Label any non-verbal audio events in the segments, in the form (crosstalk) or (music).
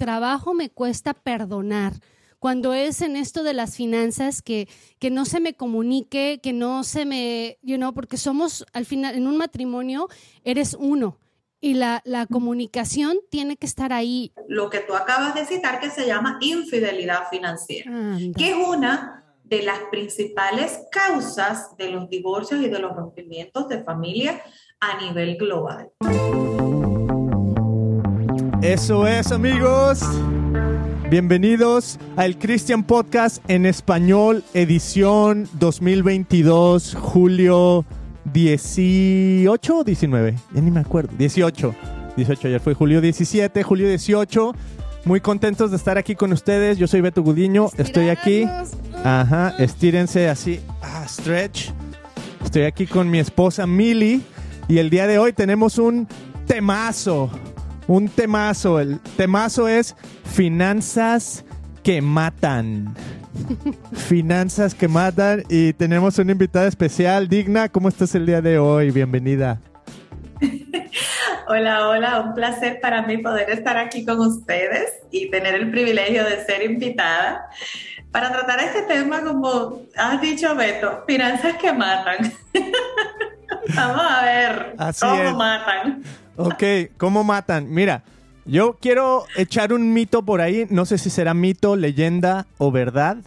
trabajo me cuesta perdonar cuando es en esto de las finanzas que, que no se me comunique, que no se me, you know, porque somos al final, en un matrimonio eres uno y la, la comunicación tiene que estar ahí. Lo que tú acabas de citar que se llama infidelidad financiera, que es una de las principales causas de los divorcios y de los rompimientos de familia a nivel global. Eso es, amigos. Bienvenidos al Christian Podcast en español, edición 2022, julio 18 o 19. Ya ni me acuerdo. 18. 18, ayer fue julio 17, julio 18. Muy contentos de estar aquí con ustedes. Yo soy Beto Gudiño. Estoy aquí. Ajá, estírense así. Ah, stretch. Estoy aquí con mi esposa Mili. Y el día de hoy tenemos un temazo un temazo. El temazo es finanzas que matan. (laughs) finanzas que matan. Y tenemos una invitada especial. Digna, ¿cómo estás el día de hoy? Bienvenida. (laughs) Hola, hola, un placer para mí poder estar aquí con ustedes y tener el privilegio de ser invitada para tratar este tema como has dicho Beto, finanzas que matan. (laughs) Vamos a ver cómo matan. Ok, ¿cómo matan? Mira, yo quiero echar un mito por ahí. No sé si será mito, leyenda o verdad.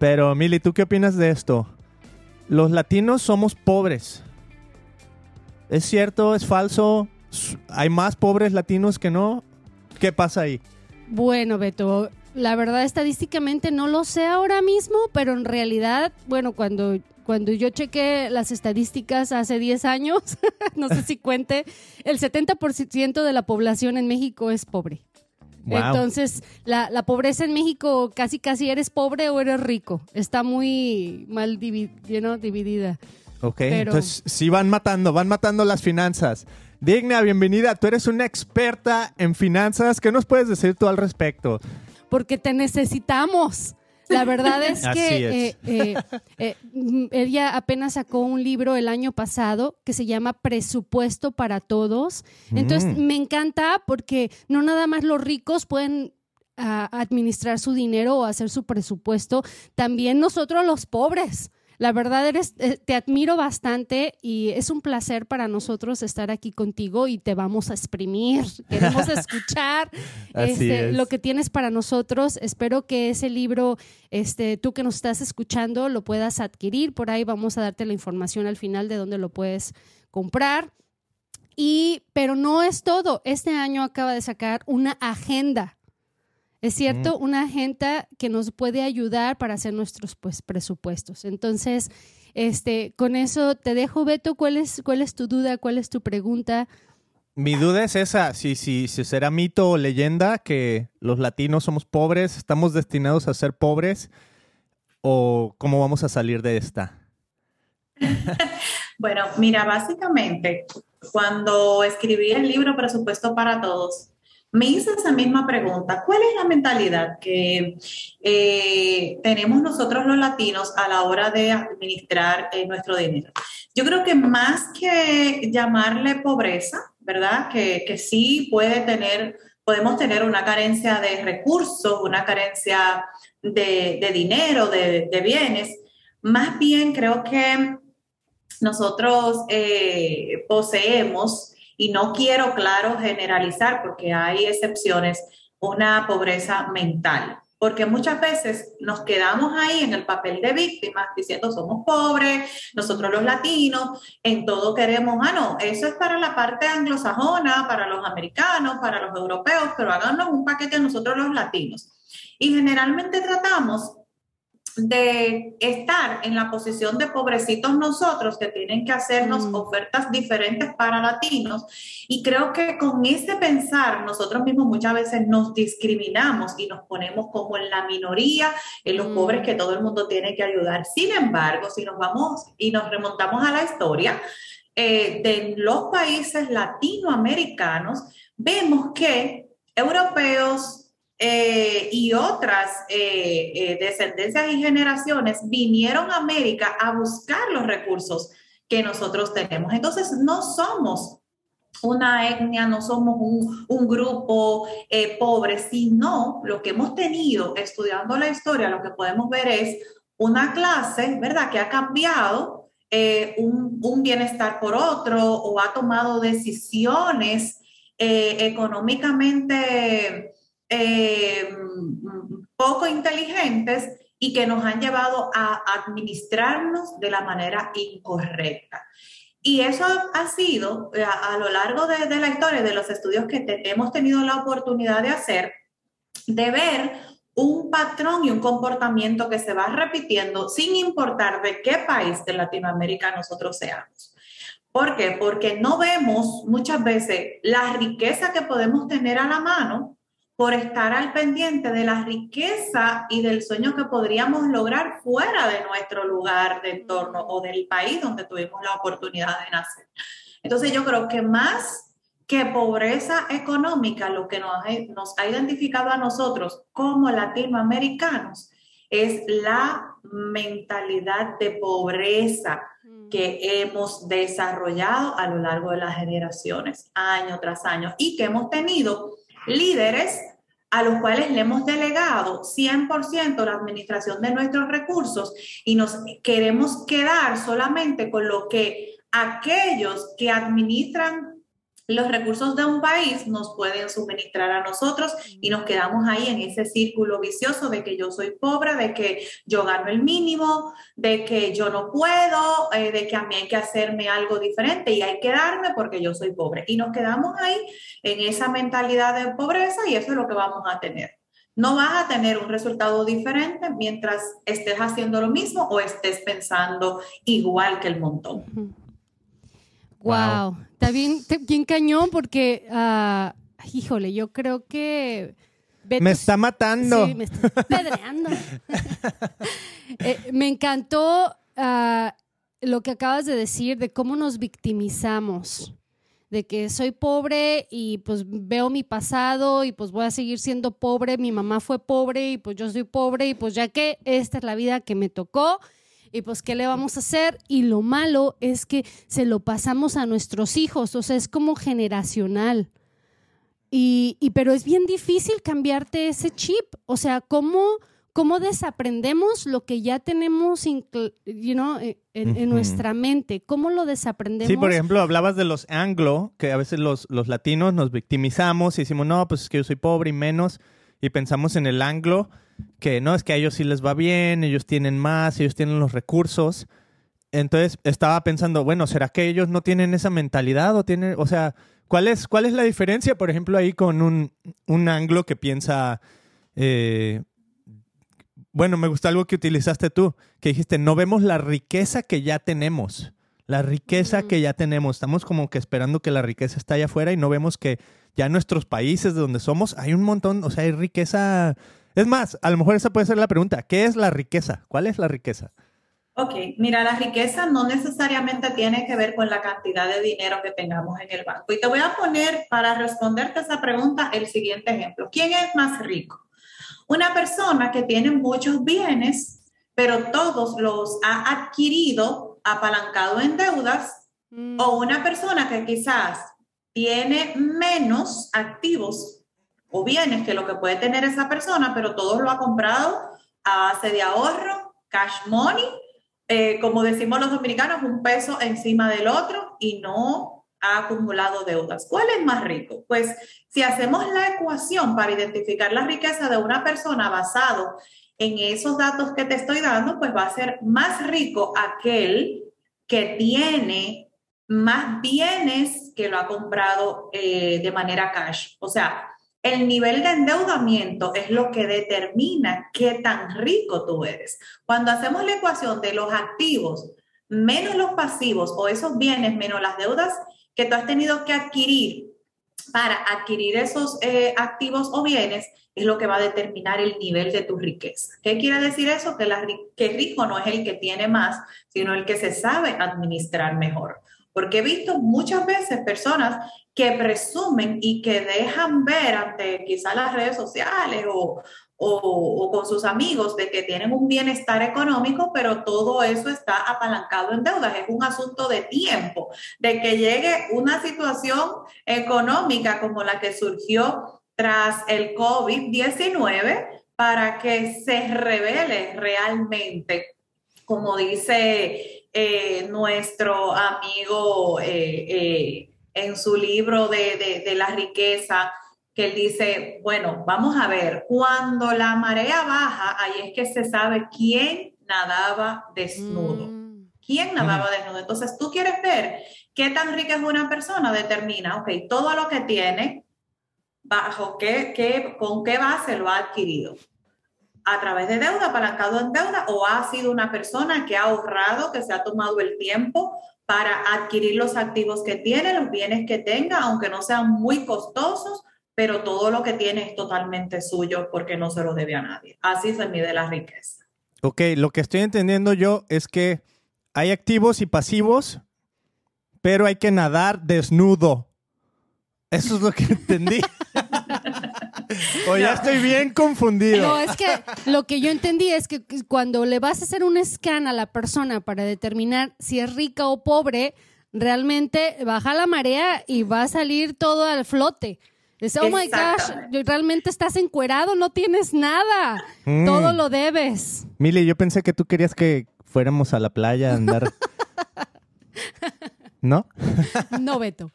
Pero, Mili, ¿tú qué opinas de esto? Los latinos somos pobres. ¿Es cierto? ¿Es falso? ¿Hay más pobres latinos que no? ¿Qué pasa ahí? Bueno, Beto, la verdad estadísticamente no lo sé ahora mismo, pero en realidad, bueno, cuando cuando yo chequé las estadísticas hace 10 años, (laughs) no sé si cuente, el 70% de la población en México es pobre. Entonces, la, pobreza en México casi casi eres pobre o eres rico. Está muy mal dividida. Ok, entonces sí van matando, van matando las finanzas. Digna, bienvenida. Tú eres una experta en finanzas. ¿Qué nos puedes decir tú al respecto? Porque te necesitamos. La verdad es (laughs) que eh, eh, eh, ella apenas sacó un libro el año pasado que se llama Presupuesto para Todos. Entonces mm. me encanta porque no nada más los ricos pueden ah, administrar su dinero o hacer su presupuesto, también nosotros los pobres. La verdad eres, eh, te admiro bastante y es un placer para nosotros estar aquí contigo y te vamos a exprimir. Queremos (laughs) escuchar este, lo que tienes para nosotros. Espero que ese libro, este, tú que nos estás escuchando, lo puedas adquirir. Por ahí vamos a darte la información al final de dónde lo puedes comprar. Y, pero no es todo. Este año acaba de sacar una agenda es cierto, una agenda que nos puede ayudar para hacer nuestros pues, presupuestos. Entonces, este, con eso te dejo, Beto, ¿cuál es, cuál es tu duda? ¿Cuál es tu pregunta? Mi duda es esa, si, si, si será mito o leyenda que los latinos somos pobres, estamos destinados a ser pobres, o cómo vamos a salir de esta. (laughs) bueno, mira, básicamente, cuando escribí el libro Presupuesto para Todos, me hice esa misma pregunta. ¿Cuál es la mentalidad que eh, tenemos nosotros los latinos a la hora de administrar eh, nuestro dinero? Yo creo que más que llamarle pobreza, ¿verdad? Que, sí puede tener, podemos tener una carencia de recursos, una carencia de, dinero, de, bienes. Más bien creo que nosotros eh, poseemos y no quiero, claro, generalizar porque hay excepciones, una pobreza mental. Porque muchas veces nos quedamos ahí en el papel de víctimas diciendo somos pobres, nosotros los latinos, en todo queremos, ah, no, eso es para la parte anglosajona, para los americanos, para los europeos, pero háganos un paquete a nosotros los latinos. Y generalmente tratamos de estar en la posición de pobrecitos nosotros que tienen que hacernos mm. ofertas diferentes para latinos y creo que con ese pensar nosotros mismos muchas veces nos discriminamos y nos ponemos como en la minoría, en los pobres que mm. todo el mundo tiene que ayudar. Sin embargo, si nos vamos y nos remontamos a la historia eh, de los países latinoamericanos, vemos que europeos, eh, y otras eh, eh, descendencias y generaciones vinieron a América a buscar los recursos que nosotros tenemos. Entonces, no somos una etnia, no somos un, grupo eh, pobre, sino lo que hemos tenido estudiando la historia, lo que podemos ver es una clase, ¿verdad?, que ha cambiado eh, un, bienestar por otro o ha tomado decisiones eh, económicamente poco inteligentes y que nos han llevado a administrarnos de la manera incorrecta. Y eso ha sido eh, a, lo largo de, la historia, de los estudios que hemos tenido la oportunidad de hacer, de ver un patrón y un comportamiento que se va repitiendo sin importar de qué país de Latinoamérica nosotros seamos. ¿Por qué? Porque no vemos muchas veces la riqueza que podemos tener a la mano por estar al pendiente de la riqueza y del sueño que podríamos lograr fuera de nuestro lugar de entorno o del país donde tuvimos la oportunidad de nacer. Entonces yo creo que más que pobreza económica, lo que nos, nos ha identificado a nosotros como latinoamericanos es la mentalidad de pobreza mm. que hemos desarrollado a lo largo de las generaciones, año tras año, y que hemos tenido líderes a los cuales le hemos delegado 100% la administración de nuestros recursos y nos queremos quedar solamente con lo que aquellos que administran los recursos de un país nos pueden suministrar a nosotros y nos quedamos ahí en ese círculo vicioso de que yo soy pobre, de que yo gano el mínimo, de que yo no puedo, eh, de que a mí hay que hacerme algo diferente y hay que darme porque yo soy pobre. Y nos quedamos ahí en esa mentalidad de pobreza y eso es lo que vamos a tener. No vas a tener un resultado diferente mientras estés haciendo lo mismo o estés pensando igual que el montón. Wow, está bien, bien cañón porque, uh, híjole, yo creo que... me está matando. Sí, me está pedreando. (laughs) Eh, me encantó uh, lo que acabas de decir de cómo nos victimizamos de que soy pobre y pues veo mi pasado y pues voy a seguir siendo pobre, mi mamá fue pobre y pues yo soy pobre y pues ya que esta es la vida que me tocó, y pues qué le vamos a hacer y lo malo es que se lo pasamos a nuestros hijos, o sea, es como generacional. Y, pero es bien difícil cambiarte ese chip, o sea, ¿cómo, cómo desaprendemos lo que ya tenemos you en, nuestra mente? ¿Cómo lo desaprendemos? Sí, por ejemplo, hablabas de los anglo, que a veces los, los latinos nos victimizamos y decimos, no, pues es que yo soy pobre y menos, y pensamos en el anglo que no, es que a ellos sí les va bien, ellos tienen más, ellos tienen los recursos. Entonces estaba pensando, bueno, ¿será que ellos no tienen esa mentalidad o tienen, o sea, ¿cuál es, cuál es la diferencia, por ejemplo, ahí con un, un anglo que piensa, eh, bueno, me gusta algo que utilizaste tú, que dijiste, no vemos la riqueza que ya tenemos, la riqueza que ya tenemos, estamos como que esperando que la riqueza está allá afuera y no vemos que ya en nuestros países de donde somos hay un montón, o sea, hay riqueza es más, a lo mejor esa puede ser la pregunta. ¿Qué es la riqueza? ¿Cuál es la riqueza? Ok, mira, la riqueza no necesariamente tiene que ver con la cantidad de dinero que tengamos en el banco. Y te voy a poner para responderte esa pregunta el siguiente ejemplo. ¿Quién es más rico? Una persona que tiene muchos bienes, pero todos los ha adquirido apalancado en deudas, mm. o una persona que quizás tiene menos activos o bienes que lo que puede tener esa persona, pero todo lo ha comprado a base de ahorro, cash money, eh, como decimos los dominicanos, un peso encima del otro y no ha acumulado deudas. ¿Cuál es más rico? Pues si hacemos la ecuación para identificar la riqueza de una persona basado en esos datos que te estoy dando, pues va a ser más rico aquel que tiene más bienes que lo ha comprado eh, de manera cash. O sea, el nivel de endeudamiento es lo que determina qué tan rico tú eres. Cuando hacemos la ecuación de los activos menos los pasivos o esos bienes menos las deudas que tú has tenido que adquirir para adquirir esos eh, activos o bienes, es lo que va a determinar el nivel de tu riqueza. ¿Qué quiere decir eso? Que, la, que rico no es el que tiene más, sino el que se sabe administrar mejor. Porque he visto muchas veces personas que presumen y que dejan ver ante quizás las redes sociales o, o, con sus amigos de que tienen un bienestar económico, pero todo eso está apalancado en deudas. Es un asunto de tiempo, de que llegue una situación económica como la que surgió tras el COVID-19 para que se revele realmente, como dice eh, nuestro amigo eh, eh, en su libro de, de la riqueza, que él dice, bueno, vamos a ver, cuando la marea baja, ahí es que se sabe quién nadaba desnudo. Mm. ¿Quién nadaba mm. desnudo? Entonces, tú quieres ver qué tan rica es una persona, determina, ok, todo lo que tiene, bajo qué, qué, con qué base lo ha adquirido. A través de deuda, apalancado en deuda, o ha sido una persona que ha ahorrado, que se ha tomado el tiempo para adquirir los activos que tiene, los bienes que tenga, aunque no sean muy costosos, pero todo lo que tiene es totalmente suyo porque no se lo debe a nadie. Así se mide la riqueza. Ok, lo que estoy entendiendo yo es que hay activos y pasivos, pero hay que nadar desnudo. Eso es lo que (laughs) entendí. O ya estoy bien confundido. No, es que lo que yo entendí es que cuando le vas a hacer un scan a la persona para determinar si es rica o pobre, realmente baja la marea y va a salir todo al flote. Dice, oh my gosh, realmente estás encuerado, no tienes nada. Mm. Todo lo debes. Mili, yo pensé que tú querías que fuéramos a la playa a andar. (laughs) ¿No? no, Beto.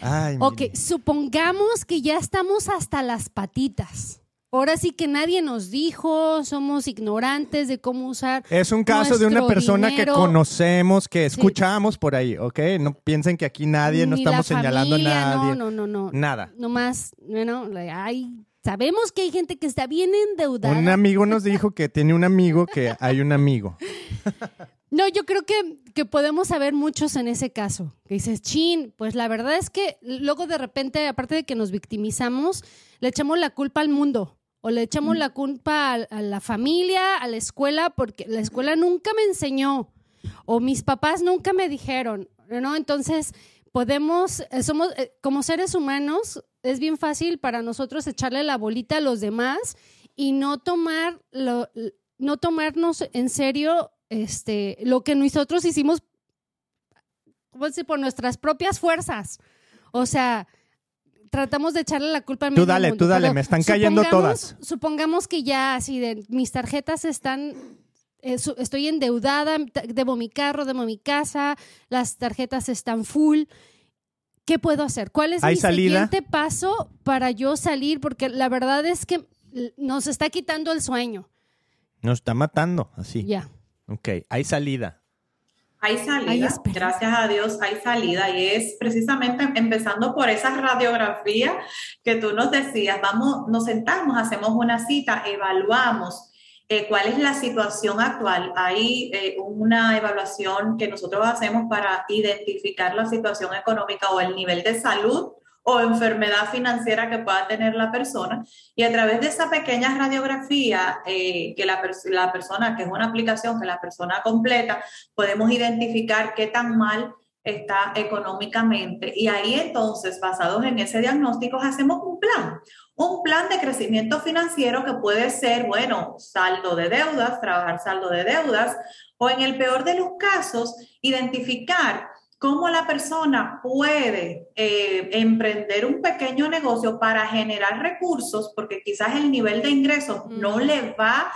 Ay, ok, supongamos que ya estamos hasta las patitas. Ahora sí que nadie nos dijo, somos ignorantes de cómo usar. Es un caso de una persona que conocemos, que escuchamos por ahí, ¿ok? No piensen que aquí nadie, no estamos señalando a nadie. No, no, no, no. Nada. Nomás, bueno, hay, sabemos que hay gente que está bien endeudada. Un amigo nos dijo que tiene un amigo que hay un amigo. (laughs) No, yo creo que, que, podemos saber muchos en ese caso. Que dices, chin, pues la verdad es que luego de repente, aparte de que nos victimizamos, le echamos la culpa al mundo o le echamos la culpa a, la familia, a la escuela, porque la escuela nunca me enseñó o mis papás nunca me dijeron, ¿no? Entonces, podemos, eh, somos, eh, como seres humanos, es bien fácil para nosotros echarle la bolita a los demás y no tomar no tomarnos en serio este, lo que nosotros hicimos por nuestras propias fuerzas. O sea, tratamos de echarle la culpa al Tú dale, tú dale, me están cayendo todas. Supongamos que ya así de mis tarjetas están eh, estoy endeudada, debo mi carro, debo mi casa, las tarjetas están full. ¿Qué puedo hacer? ¿Cuál es mi siguiente paso para yo salir? Porque la verdad es que nos está quitando el sueño. Nos está matando, así. Ya. Ok, hay salida. Hay salida, gracias a Dios hay salida y es precisamente empezando por esa radiografía que tú nos decías, vamos, nos sentamos, hacemos una cita, evaluamos eh, cuál es la situación actual. Hay eh, una evaluación que nosotros hacemos para identificar la situación económica o el nivel de salud o enfermedad financiera que pueda tener la persona. Y a través de esa pequeña radiografía eh, que la, la persona, que es una aplicación que la persona completa, podemos identificar qué tan mal está económicamente. Y ahí entonces, basados en ese diagnóstico, hacemos un plan, un plan de crecimiento financiero que puede ser, bueno, saldo de deudas, trabajar saldo de deudas, o en el peor de los casos, identificar cómo la persona puede eh, emprender un pequeño negocio para generar recursos, porque quizás el nivel de ingresos no le va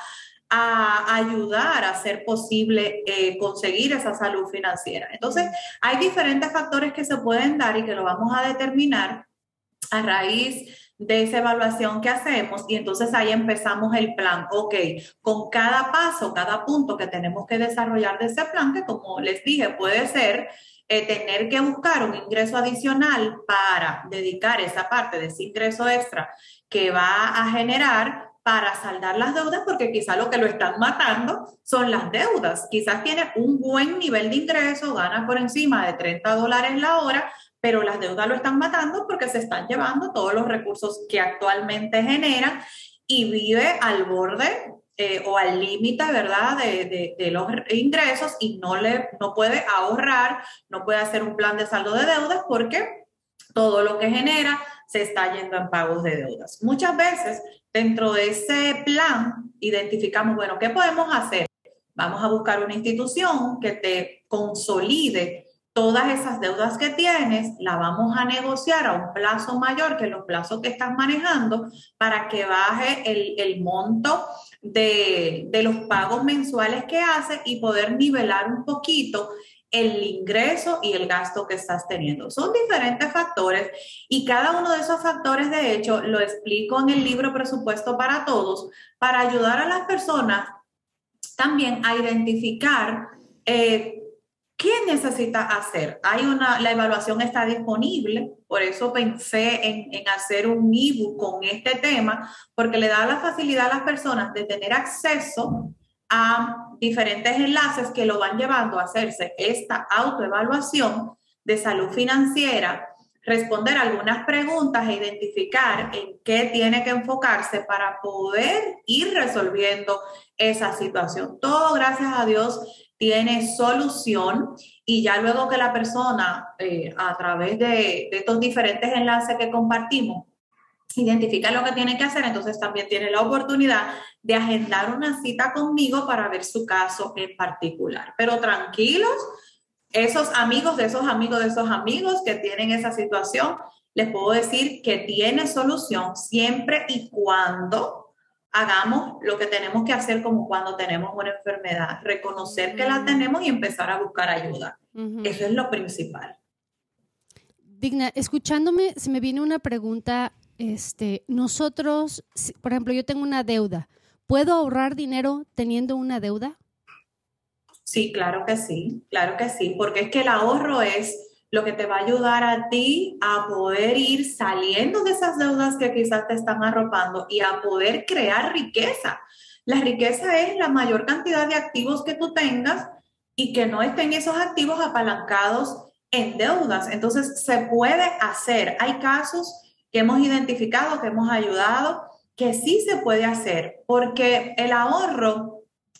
a ayudar a hacer posible eh, conseguir esa salud financiera. Entonces, hay diferentes factores que se pueden dar y que lo vamos a determinar a raíz de esa evaluación que hacemos y entonces ahí empezamos el plan, ok, con cada paso, cada punto que tenemos que desarrollar de ese plan, que como les dije, puede ser eh, tener que buscar un ingreso adicional para dedicar esa parte de ese ingreso extra que va a generar para saldar las deudas, porque quizás lo que lo están matando son las deudas. Quizás tiene un buen nivel de ingreso, gana por encima de 30 dólares la hora, pero las deudas lo están matando porque se están llevando todos los recursos que actualmente generan y vive al borde eh, o al límite, ¿verdad?, de, de, los ingresos y no, le, no puede ahorrar, no puede hacer un plan de saldo de deudas porque todo lo que genera se está yendo en pagos de deudas. Muchas veces dentro de ese plan identificamos, bueno, ¿qué podemos hacer? Vamos a buscar una institución que te consolide todas esas deudas que tienes, la vamos a negociar a un plazo mayor que los plazos que estás manejando para que baje el, el monto de, de, los pagos mensuales que haces y poder nivelar un poquito el ingreso y el gasto que estás teniendo. Son diferentes factores y cada uno de esos factores, de hecho, lo explico en el libro Presupuesto para Todos, para ayudar a las personas también a identificar eh, qué necesita hacer. Hay una, la evaluación está disponible, por eso pensé en, en hacer un ebook con este tema, porque le da la facilidad a las personas de tener acceso a diferentes enlaces que lo van llevando a hacerse esta autoevaluación de salud financiera, responder algunas preguntas e identificar en qué tiene que enfocarse para poder ir resolviendo esa situación. Todo, gracias a Dios, tiene solución y ya luego que la persona, eh, a través de, de estos diferentes enlaces que compartimos, identifica lo que tiene que hacer, entonces también tiene la oportunidad de agendar una cita conmigo para ver su caso en particular. Pero tranquilos, esos amigos de esos amigos de esos amigos que tienen esa situación, les puedo decir que tiene solución siempre y cuando hagamos lo que tenemos que hacer como cuando tenemos una enfermedad, reconocer que la tenemos y empezar a buscar ayuda. Eso es lo principal. Digna, escuchándome, se me viene una pregunta este, nosotros, por ejemplo, yo tengo una deuda, ¿puedo ahorrar dinero teniendo una deuda? Sí, claro que sí, claro que sí, porque es que el ahorro es lo que te va a ayudar a ti a poder ir saliendo de esas deudas que quizás te están arropando y a poder crear riqueza. La riqueza es la mayor cantidad de activos que tú tengas y que no estén esos activos apalancados en deudas. Entonces, se puede hacer. Hay casos que hemos identificado, que hemos ayudado, que sí se puede hacer, porque el ahorro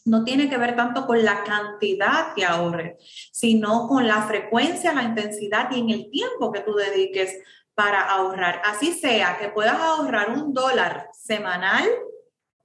no tiene que ver tanto con la cantidad que ahorres, sino con la frecuencia, la intensidad y en el tiempo que tú dediques para ahorrar. Así sea que puedas ahorrar un dólar semanal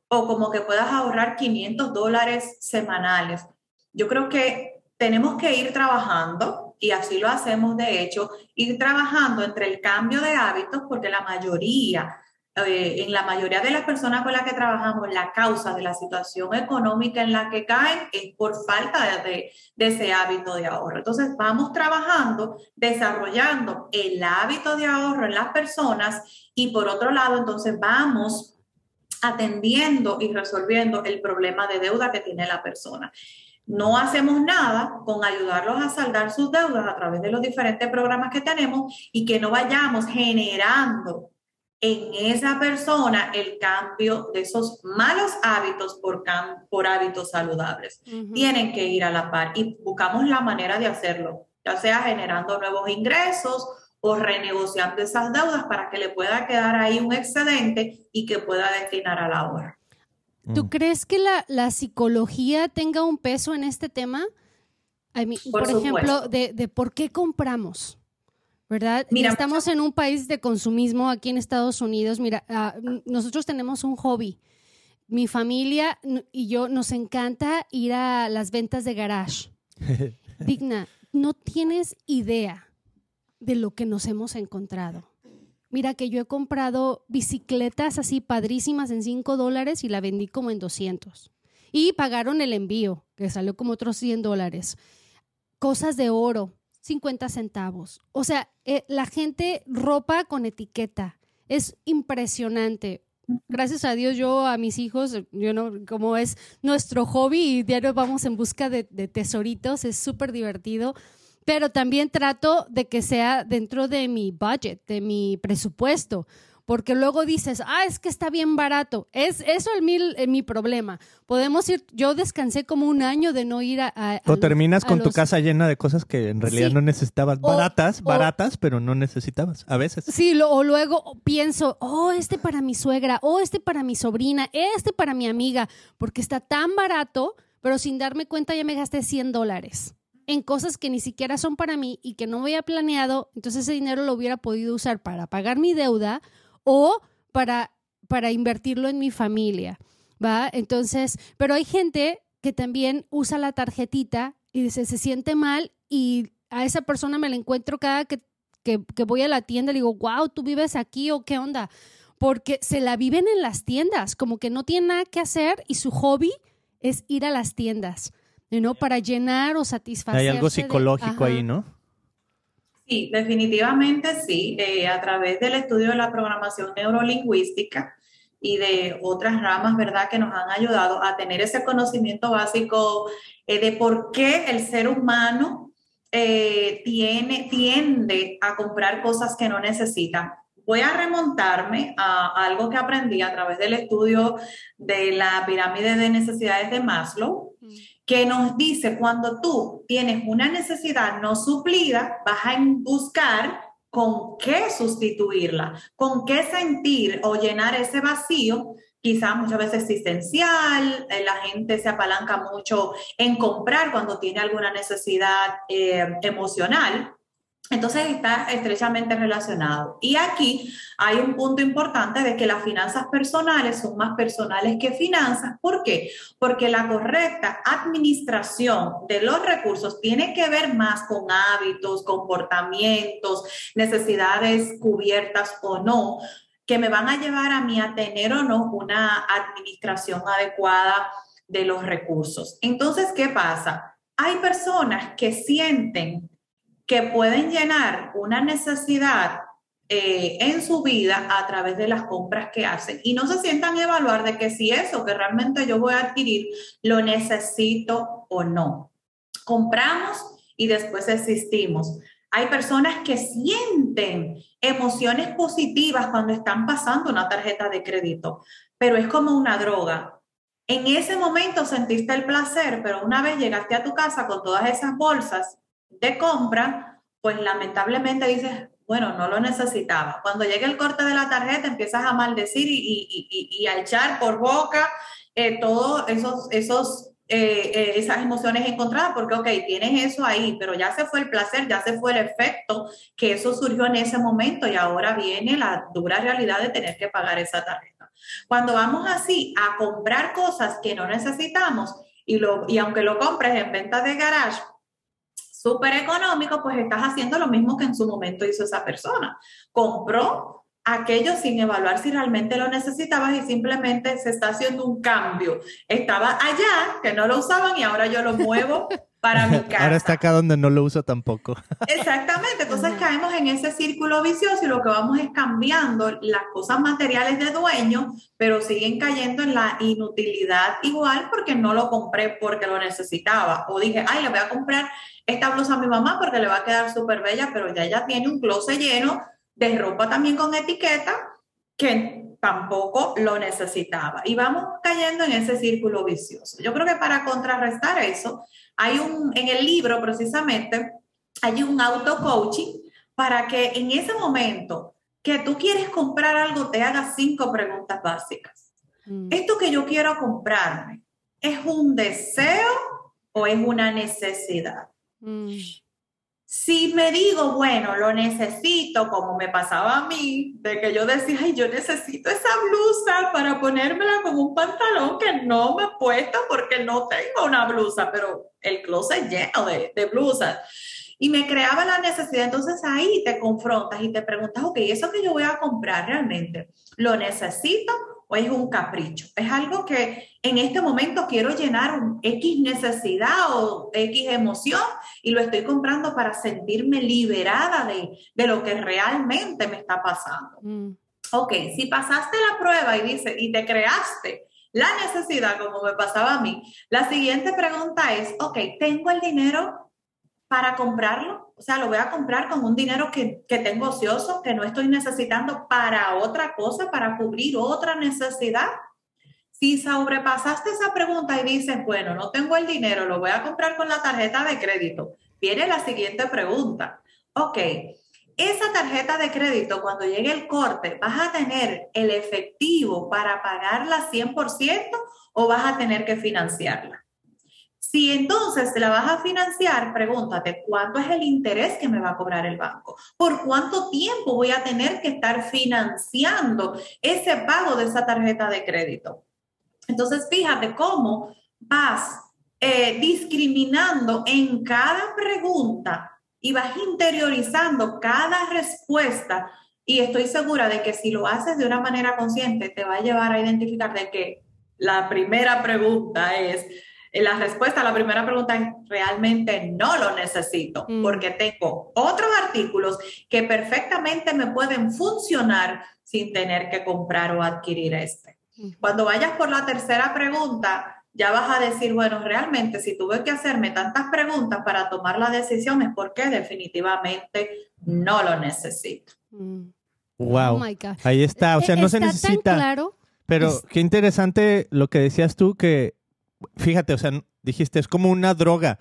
o como que puedas ahorrar 500 dólares semanales. Yo creo que tenemos que ir trabajando y así lo hacemos de hecho, ir trabajando entre el cambio de hábitos, porque la mayoría, eh, en la mayoría de las personas con las que trabajamos, la causa de la situación económica en la que caen es por falta de, de ese hábito de ahorro. Entonces, vamos trabajando, desarrollando el hábito de ahorro en las personas y por otro lado, entonces vamos atendiendo y resolviendo el problema de deuda que tiene la persona no hacemos nada con ayudarlos a saldar sus deudas a través de los diferentes programas que tenemos y que no vayamos generando en esa persona el cambio de esos malos hábitos por, por hábitos saludables. Tienen que ir a la par y buscamos la manera de hacerlo, ya sea generando nuevos ingresos o renegociando esas deudas para que le pueda quedar ahí un excedente y que pueda destinar a la hora. ¿Tú mm. crees que la, psicología tenga un peso en este tema? por, ejemplo, de, por qué compramos, ¿verdad? Mira, Estamos en un país de consumismo aquí en Estados Unidos. Mira, ah, nosotros tenemos un hobby. Mi familia y yo nos encanta ir a las ventas de garage. (laughs) Digna, no tienes idea de lo que nos hemos encontrado. Mira que yo he comprado bicicletas así padrísimas en 5 dólares y la vendí como en 200. Y pagaron el envío, que salió como otros 100 dólares. Cosas de oro, 50 centavos. O sea, eh, la gente ropa con etiqueta. Es impresionante. Gracias a Dios, yo a mis hijos, yo no, como es nuestro hobby y diario vamos en busca de, de tesoritos, es súper divertido pero también trato de que sea dentro de mi budget, de mi presupuesto, porque luego dices, ah, es que está bien barato. Es eso el mi, eh, mi problema. Podemos ir, yo descansé como un año de no ir a... o terminas con tu casa llena de cosas que en realidad no necesitabas, baratas, baratas, pero no necesitabas, a veces. Sí, o luego pienso, oh, este para mi suegra, oh, este para mi sobrina, este para mi amiga, porque está tan barato, pero sin darme cuenta ya me gasté 100 dólares en cosas que ni siquiera son para mí y que no había planeado, entonces ese dinero lo hubiera podido usar para pagar mi deuda o para, para invertirlo en mi familia, ¿va? Entonces, pero hay gente que también usa la tarjetita y dice, se siente mal y a esa persona me la encuentro cada que, que, que voy a la tienda y le digo, wow, tú vives aquí o qué onda, porque se la viven en las tiendas, como que no tienen nada que hacer y su hobby es ir a las tiendas. ¿no? Para llenar o satisfacer. Hay algo psicológico ahí, ¿no? Sí, definitivamente sí. Eh, a través del estudio de la programación neurolingüística y de otras ramas, ¿verdad?, que nos han ayudado a tener ese conocimiento básico eh, de por qué el ser humano eh, tiene, tiende a comprar cosas que no necesita. Voy a remontarme a algo que aprendí a través del estudio de la pirámide de necesidades de Maslow que nos dice cuando tú tienes una necesidad no suplida, vas a buscar con qué sustituirla, con qué sentir o llenar ese vacío, quizás muchas veces existencial, eh, la gente se apalanca mucho en comprar cuando tiene alguna necesidad eh, emocional entonces está estrechamente relacionado. Y aquí hay un punto importante de que las finanzas personales son más personales que finanzas. ¿Por qué? Porque la correcta administración de los recursos tiene que ver más con hábitos, comportamientos, necesidades cubiertas o no, que me van a llevar a mí a tener o no una administración adecuada de los recursos. Entonces, ¿qué pasa? Hay personas que sienten que pueden llenar una necesidad eh, en su vida a través de las compras que hacen y no se sientan a evaluar de que si eso que realmente yo voy a adquirir lo necesito o no. Compramos y después existimos. Hay personas que sienten emociones positivas cuando están pasando una tarjeta de crédito, pero es como una droga. En ese momento sentiste el placer, pero una vez llegaste a tu casa con todas esas bolsas, de compra, pues lamentablemente dices, bueno, no lo necesitaba. Cuando llega el corte de la tarjeta, empiezas a maldecir y, a echar por boca eh, todos esos, esos, eh, eh, esas emociones encontradas, porque, ok, tienes eso ahí, pero ya se fue el placer, ya se fue el efecto que eso surgió en ese momento y ahora viene la dura realidad de tener que pagar esa tarjeta. Cuando vamos así a comprar cosas que no necesitamos y, lo, y aunque lo compres en venta de garage, súper económico, pues estás haciendo lo mismo que en su momento hizo esa persona. Compró aquello sin evaluar si realmente lo necesitabas y simplemente se está haciendo un cambio. Estaba allá, que no lo usaban y ahora yo lo muevo (laughs) para mi casa. Ahora está acá donde no lo uso tampoco. (laughs) Exactamente, entonces caemos en ese círculo vicioso y lo que vamos es cambiando las cosas materiales de dueño, pero siguen cayendo en la inutilidad igual porque no lo compré porque lo necesitaba. O dije, ay, le voy a comprar esta blusa a mi mamá porque le va a quedar súper bella, pero ya ella tiene un closet lleno de ropa también con etiqueta que tampoco lo necesitaba. Y vamos cayendo en ese círculo vicioso. Yo creo que para contrarrestar eso, hay un, en el libro precisamente, hay un auto-coaching para que en ese momento que tú quieres comprar algo, te hagas cinco preguntas básicas. Mm. Esto que yo quiero comprarme, ¿es un deseo o es una necesidad? Mm. Si me digo, bueno, lo necesito, como me pasaba a mí, de que yo decía, ay, yo necesito esa blusa para ponérmela como un pantalón que no me he puesto porque no tengo una blusa, pero el closet lleno de, de blusas. Y me creaba la necesidad, entonces ahí te confrontas y te preguntas, ok, ¿eso que yo voy a comprar realmente, lo necesito o es un capricho. Es algo que en este momento quiero llenar un X necesidad o X emoción y lo estoy comprando para sentirme liberada de, de lo que realmente me está pasando. Mm. Ok, si pasaste la prueba y, dice, y te creaste la necesidad como me pasaba a mí, la siguiente pregunta es, ok, ¿tengo el dinero para comprarlo. O sea, lo voy a comprar con un dinero que, que tengo ocioso, que no estoy necesitando para otra cosa, para cubrir otra necesidad. Si sobrepasaste esa pregunta y dices, bueno, no tengo el dinero, lo voy a comprar con la tarjeta de crédito, viene la siguiente pregunta. Ok, esa tarjeta de crédito, cuando llegue el corte, ¿vas a tener el efectivo para pagarla 100% o vas a tener que financiarla? Si entonces la vas a financiar, pregúntate, ¿cuánto es el interés que me va a cobrar el banco? ¿Por cuánto tiempo voy a tener que estar financiando ese pago de esa tarjeta de crédito? Entonces, fíjate cómo vas eh, discriminando en cada pregunta y vas interiorizando cada respuesta. Y estoy segura de que si lo haces de una manera consciente, te va a llevar a identificar de que la primera pregunta es, la respuesta a la primera pregunta es realmente no lo necesito mm. porque tengo otros artículos que perfectamente me pueden funcionar sin tener que comprar o adquirir este. Mm. Cuando vayas por la tercera pregunta, ya vas a decir, bueno, realmente si tuve que hacerme tantas preguntas para tomar la decisión es porque definitivamente no lo necesito. Mm. Wow. Oh Ahí está, o sea, no se necesita. claro. Pero qué interesante lo que decías tú que fíjate, o sea, dijiste, es como una droga.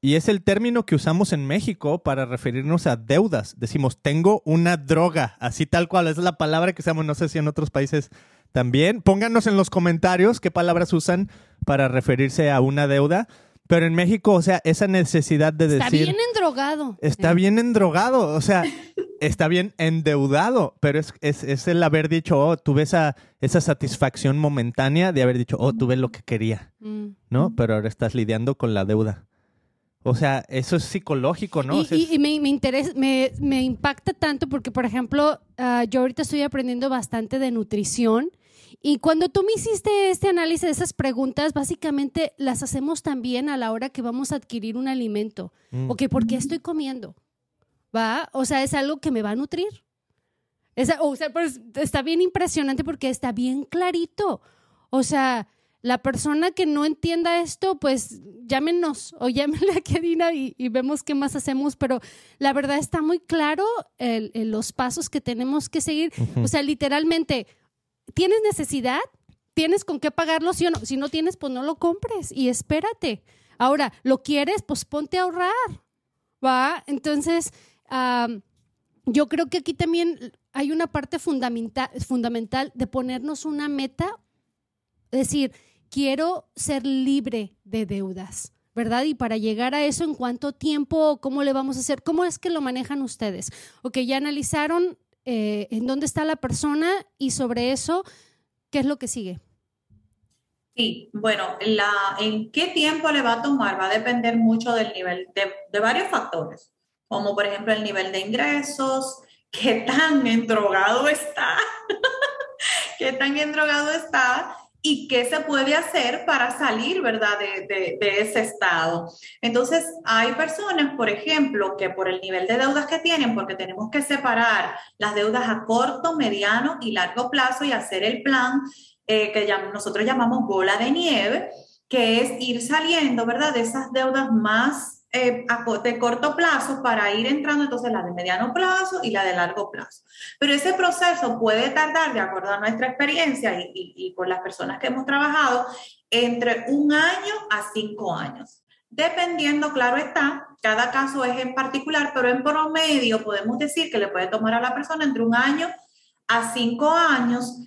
Y es el término que usamos en México para referirnos a deudas. Decimos, tengo una droga, así tal cual, es la palabra que usamos, no sé si en otros países también. Pónganos en los comentarios qué palabras usan para referirse a una deuda. Pero en México, o sea, esa necesidad de decir... Está bien endrogado. Está bien endrogado, o sea, (laughs) está bien endeudado, pero es, es, el haber dicho, oh, tuve esa, esa satisfacción momentánea de haber dicho, oh, tuve lo que quería, mm. ¿no? Pero ahora estás lidiando con la deuda. O sea, eso es psicológico, ¿no? Y, me, me, interesa, me, me, impacta tanto porque, por ejemplo, ah, yo ahorita estoy aprendiendo bastante de nutrición y cuando tú me hiciste este análisis de esas preguntas, básicamente las hacemos también a la hora que vamos a adquirir un alimento. Mm. Ok, ¿por qué estoy comiendo? ¿va? O sea, es algo que me va a nutrir. o sea, pues está bien impresionante porque está bien clarito. O sea, la persona que no entienda esto, pues llámenos o (laughs) llámenle a Kedina y, y, vemos qué más hacemos, pero la verdad está muy claro el, los pasos que tenemos que seguir. O sea, literalmente, ¿tienes necesidad? ¿Tienes con qué pagarlo? Si, no? si no tienes, pues no lo compres y espérate. Ahora, ¿lo quieres? Pues ponte a ahorrar. ¿Va? Entonces, yo creo que aquí también hay una parte fundamental, fundamental de ponernos una meta, decir, quiero ser libre de deudas. ¿verdad? Y para llegar a eso, ¿en cuánto tiempo? ¿Cómo le vamos a hacer? ¿Cómo es que lo manejan ustedes? Ok, ya analizaron eh, en dónde está la persona y sobre eso, ¿qué es lo que sigue? Sí, bueno, en qué tiempo le va a tomar va a depender mucho del nivel de, de varios factores como por ejemplo el nivel de ingresos, qué tan (laughs) endrogado está, (laughs) qué tan endrogado está y qué se puede hacer para salir, ¿verdad?, de, ese estado. Entonces, hay personas, por ejemplo, que por el nivel de deudas que tienen, porque tenemos que separar las deudas a corto, mediano y largo plazo y hacer el plan eh, que nosotros llamamos bola de nieve, que es ir saliendo, ¿verdad?, de esas deudas más eh, de corto plazo para ir entrando entonces la de mediano plazo y la de largo plazo. Pero ese proceso puede tardar, de acuerdo a nuestra experiencia y, y, con las personas que hemos trabajado, entre un año a cinco años. Dependiendo, claro está, cada caso es en particular, pero en promedio podemos decir que le puede tomar a la persona entre un año a cinco años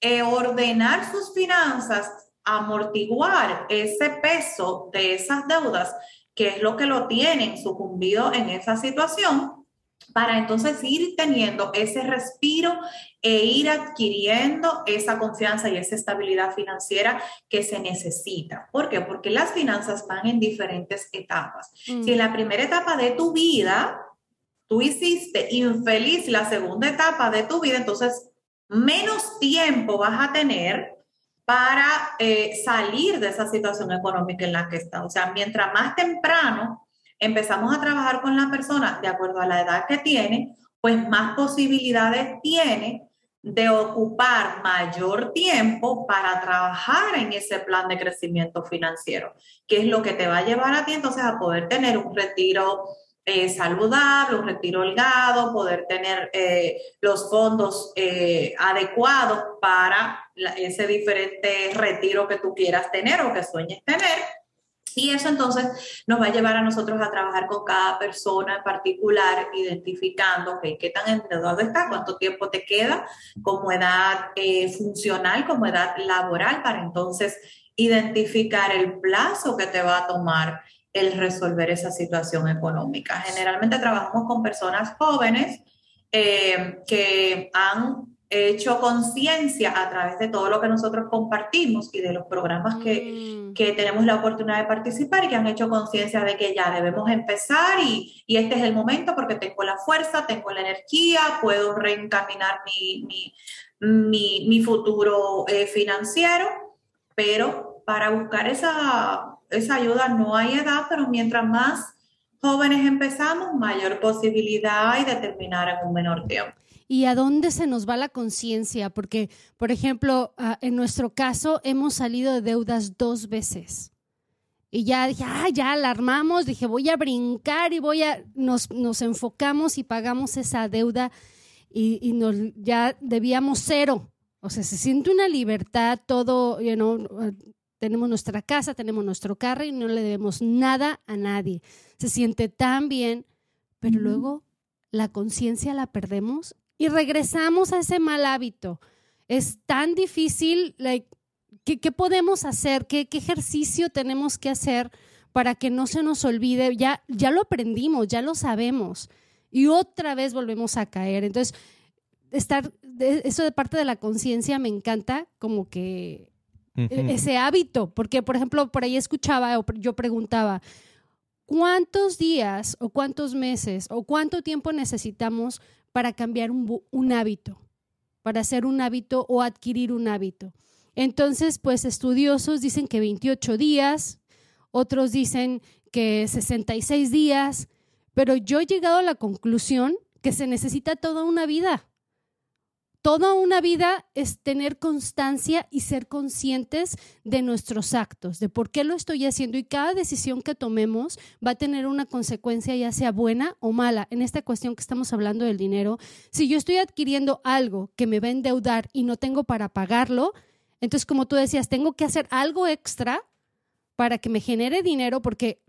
reordenar sus finanzas amortiguar ese peso de esas deudas, que es lo que lo tienen sucumbido en esa situación, para entonces ir teniendo ese respiro e ir adquiriendo esa confianza y esa estabilidad financiera que se necesita. ¿Por qué? Porque las finanzas van en diferentes etapas. Si en la primera etapa de tu vida tú hiciste infeliz la segunda etapa de tu vida, entonces menos tiempo vas a tener para eh, salir de esa situación económica en la que está. O sea, mientras más temprano empezamos a trabajar con la persona de acuerdo a la edad que tiene, pues más posibilidades tiene de ocupar mayor tiempo para trabajar en ese plan de crecimiento financiero, que es lo que te va a llevar a ti entonces a poder tener un retiro eh, saludable, un retiro holgado, poder tener eh, los fondos eh, adecuados para ese diferente retiro que tú quieras tener o que sueñes tener. Y eso entonces nos va a llevar a nosotros a trabajar con cada persona en particular, identificando qué tan endeudado está, cuánto tiempo te queda como edad eh, funcional, como edad laboral, para entonces identificar el plazo que te va a tomar el resolver esa situación económica. Generalmente trabajamos con personas jóvenes eh, que han hecho conciencia a través de todo lo que nosotros compartimos y de los programas que, mm. que tenemos la oportunidad de participar y que han hecho conciencia de que ya debemos empezar y, y, este es el momento porque tengo la fuerza, tengo la energía, puedo reencaminar mi, mi, mi, mi futuro eh, financiero, pero para buscar esa, esa ayuda no hay edad, pero mientras más jóvenes empezamos, mayor posibilidad hay de terminar en un menor tiempo y a dónde se nos va la conciencia, porque, por ejemplo, ah, en nuestro caso hemos salido de deudas dos veces. Y ya dije, ah, ya alarmamos, dije, voy a brincar y voy a, nos, nos enfocamos y pagamos esa deuda y, y nos, ya debíamos cero. O sea, se siente una libertad, todo, you know, tenemos nuestra casa, tenemos nuestro carro y no le debemos nada a nadie. Se siente tan bien, pero luego la conciencia la perdemos y regresamos a ese mal hábito. Es tan difícil, ¿qué, podemos hacer? ¿Qué, ejercicio tenemos que hacer para que no se nos olvide? Ya, ya lo aprendimos, ya lo sabemos y otra vez volvemos a caer. Entonces, estar, eso de parte de la conciencia me encanta como que e, ese hábito, porque por ejemplo, por ahí escuchaba o yo preguntaba, ¿cuántos días o cuántos meses o cuánto tiempo necesitamos para cambiar un, hábito, para hacer un hábito o adquirir un hábito. Entonces, pues estudiosos dicen que 28 días, otros dicen que 66 días, pero yo he llegado a la conclusión que se necesita toda una vida Toda una vida es tener constancia y ser conscientes de nuestros actos, de por qué lo estoy haciendo y cada decisión que tomemos va a tener una consecuencia ya sea buena o mala. En esta cuestión que estamos hablando del dinero, si yo estoy adquiriendo algo que me va a endeudar y no tengo para pagarlo, entonces como tú decías, tengo que hacer algo extra para que me genere dinero porque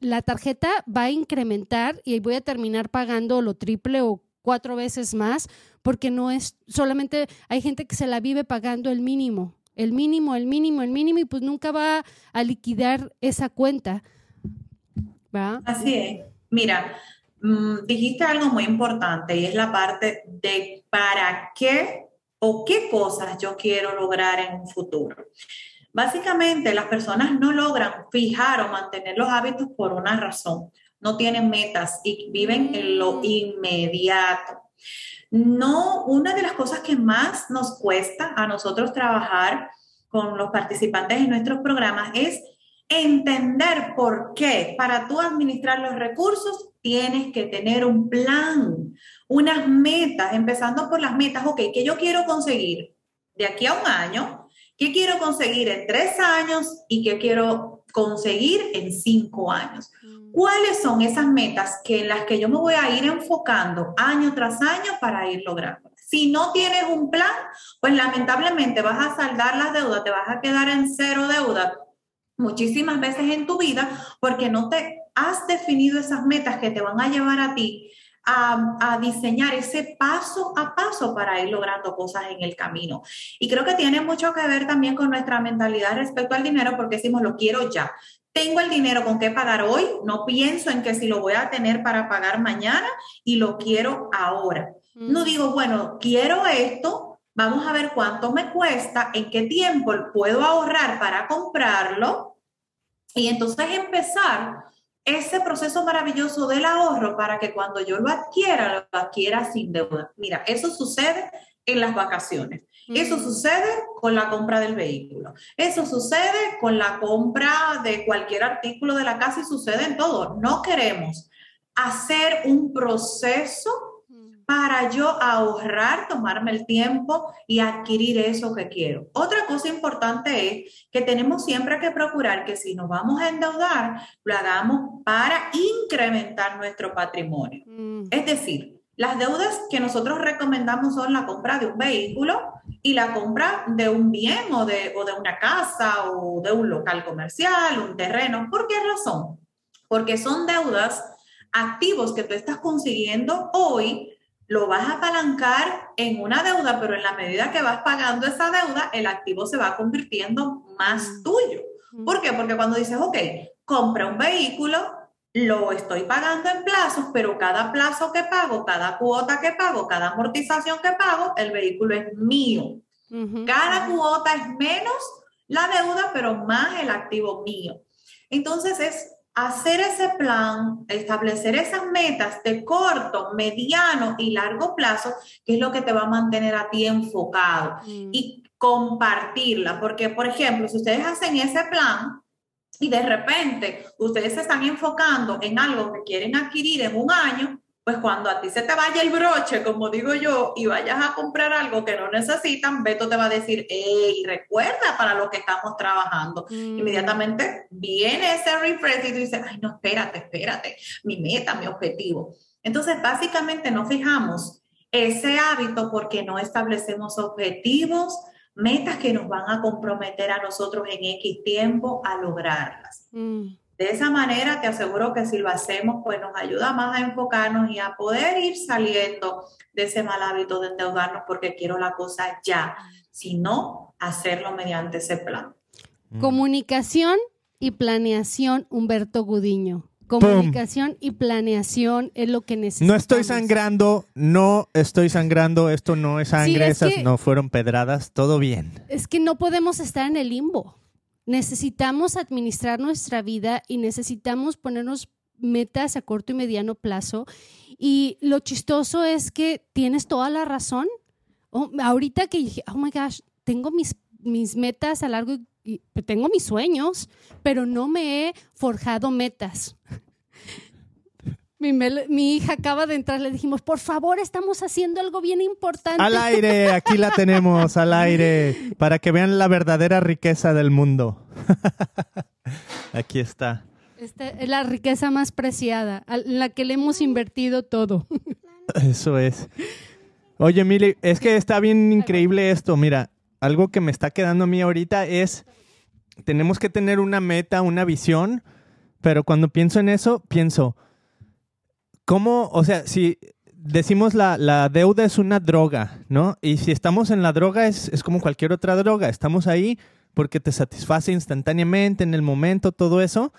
la tarjeta va a incrementar y voy a terminar pagando lo triple o cuatro veces más, porque no es solamente, hay gente que se la vive pagando el mínimo, el mínimo, el mínimo, el mínimo, y pues nunca va a liquidar esa cuenta. ¿Va? Así es. Mira, mm, dijiste algo muy importante y es la parte de para qué o qué cosas yo quiero lograr en un futuro. Básicamente, las personas no logran fijar o mantener los hábitos por una razón no tienen metas y viven en lo mm. inmediato. No, una de las cosas que más nos cuesta a nosotros trabajar con los participantes en nuestros programas es entender por qué para tú administrar los recursos tienes que tener un plan, unas metas, empezando por las metas, ok, ¿qué yo quiero conseguir de aquí a un año? ¿Qué quiero conseguir en tres años y qué quiero conseguir en cinco años? ¿Cuáles son esas metas que en las que yo me voy a ir enfocando año tras año para ir logrando? Si no tienes un plan, pues lamentablemente vas a saldar las deudas, te vas a quedar en cero deuda muchísimas veces en tu vida porque no te has definido esas metas que te van a llevar a ti a, a, diseñar ese paso a paso para ir logrando cosas en el camino. Y creo que tiene mucho que ver también con nuestra mentalidad respecto al dinero, porque decimos, lo quiero ya tengo el dinero con qué pagar hoy, no pienso en que si lo voy a tener para pagar mañana y lo quiero ahora. No mm. digo, bueno, quiero esto, vamos a ver cuánto me cuesta, en qué tiempo puedo ahorrar para comprarlo y entonces empezar ese proceso maravilloso del ahorro para que cuando yo lo adquiera, lo adquiera sin deuda. Mira, eso sucede en las vacaciones. Eso sucede con la compra del vehículo. Eso sucede con la compra de cualquier artículo de la casa y sucede en todo. No queremos hacer un proceso para yo ahorrar, tomarme el tiempo y adquirir eso que quiero. Otra cosa importante es que tenemos siempre que procurar que si nos vamos a endeudar, lo hagamos para incrementar nuestro patrimonio. Mm. Es decir, las deudas que nosotros recomendamos son la compra de un vehículo y la compra de un bien o de, o de una casa o de un local comercial, un terreno. ¿Por qué razón? Porque son deudas activos que tú estás consiguiendo hoy, lo vas a apalancar en una deuda, pero en la medida que vas pagando esa deuda, el activo se va convirtiendo más mm. tuyo. Mm. ¿Por qué? Porque cuando dices, ok, compra un vehículo, lo estoy pagando en plazos, pero cada plazo que pago, cada cuota que pago, cada amortización que pago, el vehículo es mío. Cada cuota es menos la deuda, pero más el activo mío. Entonces es hacer ese plan, establecer esas metas de corto, mediano y largo plazo, que es lo que te va a mantener a ti enfocado mm. y compartirla, porque por ejemplo, si ustedes hacen ese plan y de repente ustedes se están enfocando en algo que quieren adquirir en un año, pues cuando a ti se te vaya el broche, como digo yo, y vayas a comprar algo que no necesitan, Beto te va a decir, hey, recuerda para lo que estamos trabajando. Mm. Inmediatamente viene ese refresh y tú dices, ay, no, espérate, espérate, mi meta, mi objetivo. Entonces, básicamente no fijamos ese hábito porque no establecemos objetivos, metas que nos van a comprometer a nosotros en X tiempo a lograrlas. Mm. De esa manera te aseguro que si lo hacemos, pues nos ayuda más a enfocarnos y a poder ir saliendo de ese mal hábito de endeudarnos porque quiero la cosa ya, sino hacerlo mediante ese plan. Mm. Comunicación y planeación, Humberto Gudiño. Comunicación y planeación es lo que necesitamos. No estoy sangrando, no estoy sangrando, esto no es sangre, esas no fueron pedradas, todo bien. Es que no podemos estar en el limbo necesitamos administrar nuestra vida y necesitamos ponernos metas a corto y mediano plazo. Y lo chistoso es que tienes toda la razón. Oh, ahorita que dije, oh my gosh, tengo mis, mis metas a largo y tengo mis sueños, pero no me he forjado metas. Mi, hija acaba de entrar, le dijimos, por favor, estamos haciendo algo bien importante. Al aire, aquí la tenemos, al aire, para que vean la verdadera riqueza del mundo. (laughs) aquí está. Esta es la riqueza más preciada, la que le hemos invertido todo. (laughs) Eso es. Oye, Mili, es que está bien increíble esto. Mira, algo que me está quedando a mí ahorita es, tenemos que tener una meta, una visión, pero cuando pienso en eso, pienso, ¿Cómo, o sea, si decimos la, la, deuda es una droga, ¿no? Y si estamos en la droga es, es, como cualquier otra droga, estamos ahí porque te satisface instantáneamente, en el momento, todo eso.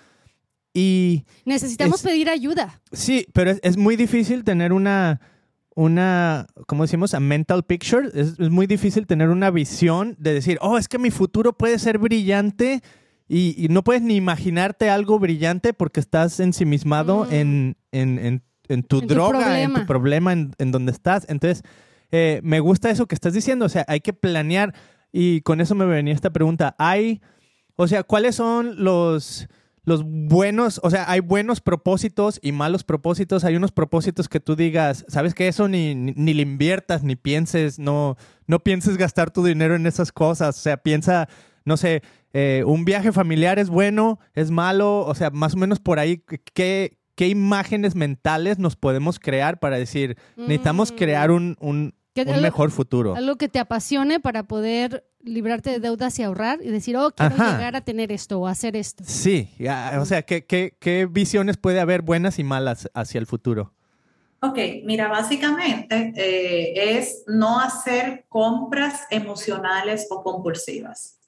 Y... Necesitamos pedir ayuda. Sí, pero es, es, muy difícil tener una, una, como decimos, a mental picture. Es, es, muy difícil tener una visión de decir, oh, es que mi futuro puede ser brillante. Y, y no puedes ni imaginarte algo brillante porque estás ensimismado mm. en, en, en en tu droga, en tu problema, en, donde estás. Entonces, eh, me gusta eso que estás diciendo. O sea, hay que planear. Y con eso me venía esta pregunta. Hay, o sea, ¿cuáles son los, los buenos, o sea, hay buenos propósitos y malos propósitos? Hay unos propósitos que tú digas, ¿sabes que Eso ni, ni, le inviertas, ni pienses, no, no pienses gastar tu dinero en esas cosas. O sea, piensa, no sé, eh, un viaje familiar es bueno, es malo, o sea, más o menos por ahí, ¿qué, qué imágenes mentales nos podemos crear para decir, necesitamos mm. crear un, un, mejor futuro. Algo que te apasione para poder librarte de deudas y ahorrar y decir, oh, quiero llegar a tener esto o hacer esto. Sí, o sea, ¿qué, qué, qué visiones puede haber buenas y malas hacia el futuro? Ok, mira, básicamente eh, es no hacer compras emocionales o compulsivas.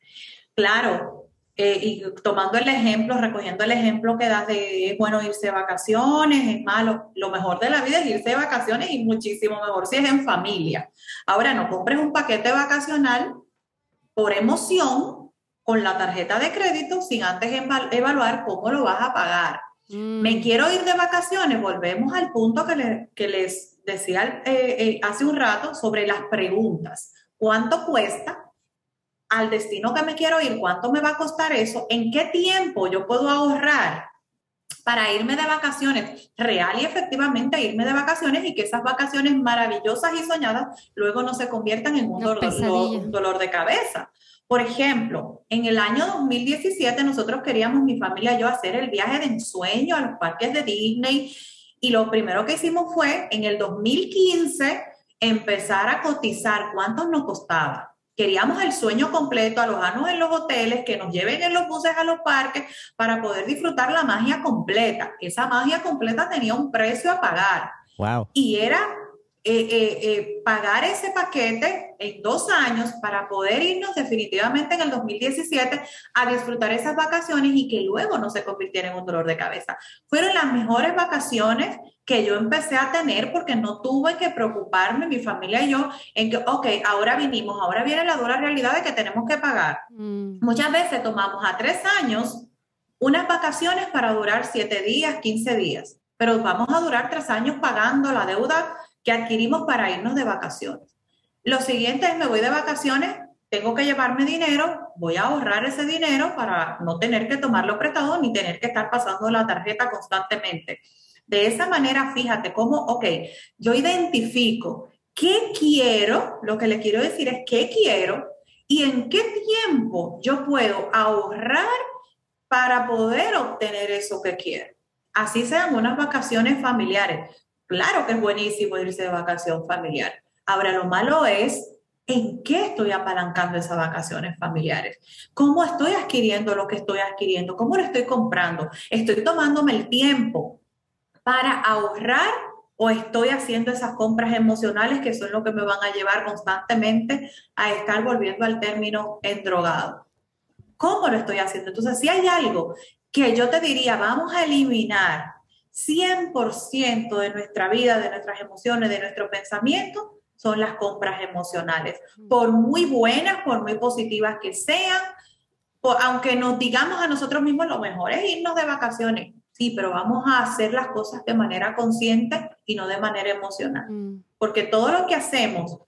Claro, eh, y tomando el ejemplo, recogiendo el ejemplo que das de es bueno irse de vacaciones, es malo, lo mejor de la vida es irse de vacaciones y muchísimo mejor si es en familia. Ahora, no compres un paquete vacacional por emoción con la tarjeta de crédito sin antes evaluar cómo lo vas a pagar. Mm. Me quiero ir de vacaciones, volvemos al punto que, que les decía eh, eh, hace un rato sobre las preguntas. ¿Cuánto cuesta? Al destino que me quiero ir, cuánto me va a costar eso, en qué tiempo yo puedo ahorrar para irme de vacaciones, real y efectivamente irme de vacaciones y que esas vacaciones maravillosas y soñadas luego no se conviertan en un, dolor, un dolor de cabeza. Por ejemplo, en el año 2017 nosotros queríamos, mi familia y yo, hacer el viaje de ensueño a los parques de Disney y lo primero que hicimos fue en el 2015 empezar a cotizar cuánto nos costaba Queríamos el sueño completo, alojarnos en los hoteles, que nos lleven en los buses a los parques para poder disfrutar la magia completa. Esa magia completa tenía un precio a pagar. Wow. Y era eh, eh, eh, pagar ese paquete en dos años para poder irnos definitivamente en el 2017 a disfrutar esas vacaciones y que luego no se convirtiera en un dolor de cabeza. Fueron las mejores vacaciones que yo empecé a tener porque no tuve que preocuparme, mi familia y yo, en que, ok, ahora vinimos, ahora viene la dura realidad de que tenemos que pagar. Mm. Muchas veces tomamos a tres años unas vacaciones para durar siete días, quince días, pero vamos a durar tres años pagando la deuda que adquirimos para irnos de vacaciones. Lo siguiente es, me voy de vacaciones, tengo que llevarme dinero, voy a ahorrar ese dinero para no tener que tomarlo prestado ni tener que estar pasando la tarjeta constantemente. De esa manera, fíjate cómo, ok, yo identifico qué quiero, lo que le quiero decir es qué quiero y en qué tiempo yo puedo ahorrar para poder obtener eso que quiero. Así sean unas vacaciones familiares. Claro que es buenísimo irse de vacación familiar. Ahora, lo malo es ¿En qué estoy apalancando esas vacaciones familiares? ¿Cómo estoy adquiriendo lo que estoy adquiriendo? ¿Cómo lo estoy comprando? ¿Estoy tomándome el tiempo para ahorrar o estoy haciendo esas compras emocionales que son lo que me van a llevar constantemente a estar volviendo al término endrogado. ¿Cómo lo estoy haciendo? Entonces, si hay algo que yo te diría, vamos a eliminar 100% de nuestra vida, de nuestras emociones, de nuestro pensamiento, son las compras emocionales. Por muy buenas, por muy positivas que sean, aunque nos digamos a nosotros mismos, lo mejor es irnos de vacaciones. Sí, pero vamos a hacer las cosas de manera consciente y no de manera emocional. Mm. Porque todo lo que hacemos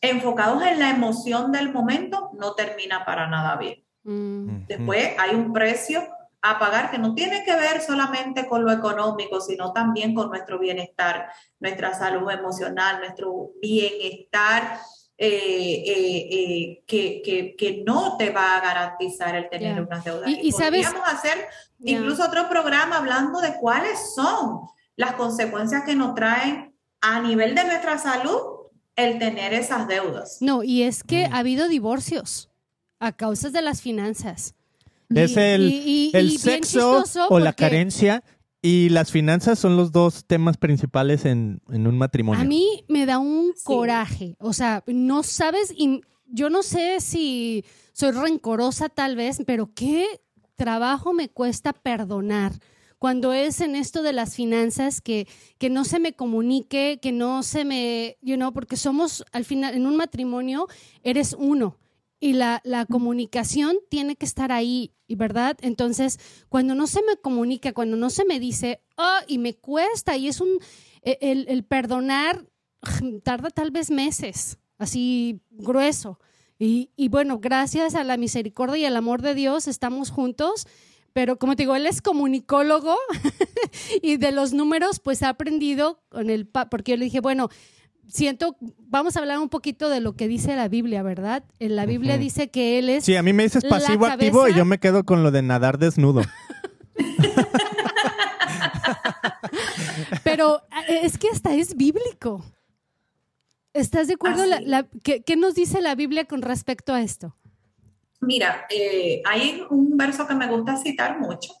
enfocados en la emoción del momento no termina para nada bien. Mm. Después hay un precio a pagar que no tiene que ver solamente con lo económico, sino también con nuestro bienestar, nuestra salud emocional, nuestro bienestar eh, eh, eh, que, que, no te va a garantizar el tener unas deudas. Y, y podríamos hacer incluso otro programa hablando de cuáles son las consecuencias que nos traen a nivel de nuestra salud el tener esas deudas. No, y es que ha habido divorcios a causa de las finanzas. Es el, el sexo o la carencia y las finanzas son los dos temas principales en, un matrimonio. A mí me da un coraje. O sea, no sabes, y yo no sé si soy rencorosa tal vez, pero qué trabajo me cuesta perdonar cuando es en esto de las finanzas que, que no se me comunique, que no se me, you know, porque somos al final, en un matrimonio eres uno y la, la, comunicación tiene que estar ahí, ¿verdad? Entonces, cuando no se me comunica, cuando no se me dice, oh, y me cuesta, y es un, e, el, el perdonar tarda tal vez meses, así grueso. Y, y, bueno, gracias a la misericordia y al amor de Dios estamos juntos, pero como te digo, él es comunicólogo (laughs) y de los números pues ha aprendido con el, porque yo le dije, bueno, siento, vamos a hablar un poquito de lo que dice la Biblia, ¿verdad? En la Biblia dice que él es. Sí, a mí me dices pasivo activo y yo me quedo con lo de nadar desnudo. (laughs) Pero eh, es que hasta es bíblico. ¿Estás de acuerdo? La, ¿qué, nos dice la Biblia con respecto a esto? Mira, eh, hay un verso que me gusta citar mucho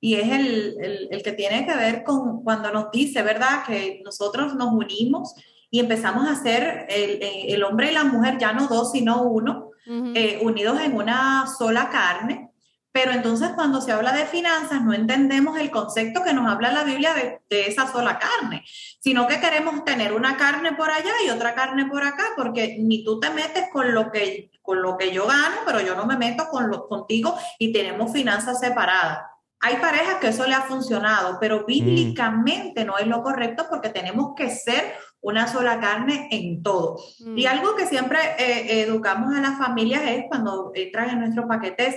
y es el, el, que tiene que ver con cuando nos dice, ¿verdad? Que nosotros nos unimos y empezamos a ser el, eh, el hombre y la mujer, ya no dos, sino uno, eh, unidos en una sola carne. Pero entonces cuando se habla de finanzas no entendemos el concepto que nos habla la Biblia de, de, esa sola carne, sino que queremos tener una carne por allá y otra carne por acá, porque ni tú te metes con lo que, con lo que yo gano, pero yo no me meto con lo, contigo y tenemos finanzas separadas. Hay parejas que eso le ha funcionado, pero mm. bíblicamente no es lo correcto porque tenemos que ser una sola carne en todo. Mm. Y algo que siempre eh, educamos a las familias es cuando entran en nuestros paquetes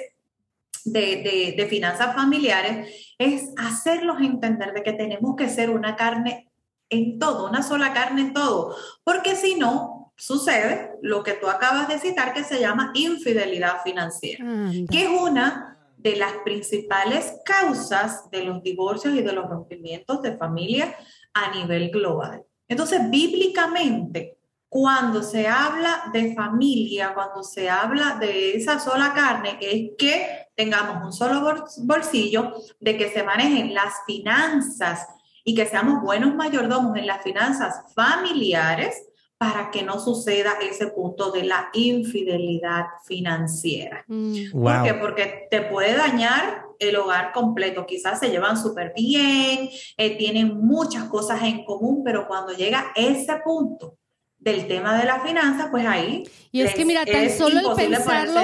de, finanzas familiares es hacerlos entender de que tenemos que ser una carne en todo, una sola carne en todo, porque si no, sucede lo que tú acabas de citar que se llama infidelidad financiera, que es una de las principales causas de los divorcios y de los rompimientos de familia a nivel global. Entonces, bíblicamente, cuando se habla de familia, cuando se habla de esa sola carne, es que tengamos un solo bolsillo, de que se manejen las finanzas y que seamos buenos mayordomos en las finanzas familiares para que no suceda ese punto de la infidelidad financiera. Mm. ¿Por qué? Porque te puede dañar el hogar completo. Quizás se llevan súper bien, eh, tienen muchas cosas en común, pero cuando llega ese punto del tema de la finanza, pues ahí. Y es que mira, tan solo el pensarlo,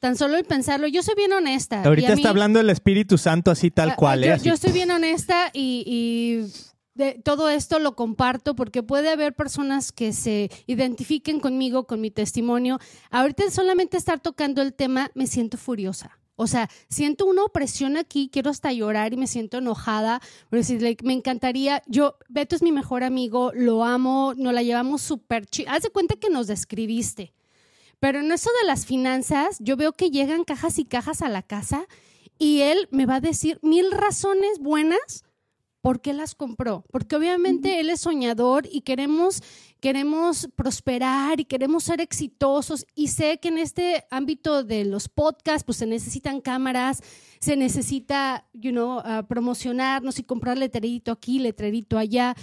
tan solo el pensarlo, yo soy bien honesta. Ahorita está hablando el Espíritu Santo así tal cual. ¿eh? Yo, estoy bien honesta y, todo esto lo comparto porque puede haber personas que se identifiquen conmigo, con mi testimonio. Ahorita solamente estar tocando el tema me siento furiosa. O sea, siento una opresión aquí, quiero hasta llorar y me siento enojada. me encantaría, yo, Beto es mi mejor amigo, lo amo, nos la llevamos súper chido. Haz de cuenta que nos describiste. Pero en eso de las finanzas, yo veo que llegan cajas y cajas a la casa y él me va a decir mil razones buenas por qué las compró. Porque obviamente él es soñador y queremos, queremos prosperar y queremos ser exitosos. Y sé que en este ámbito de los podcasts, pues se necesitan cámaras, se necesita, you know, uh, promocionarnos y comprar letrerito aquí, letrerito allá.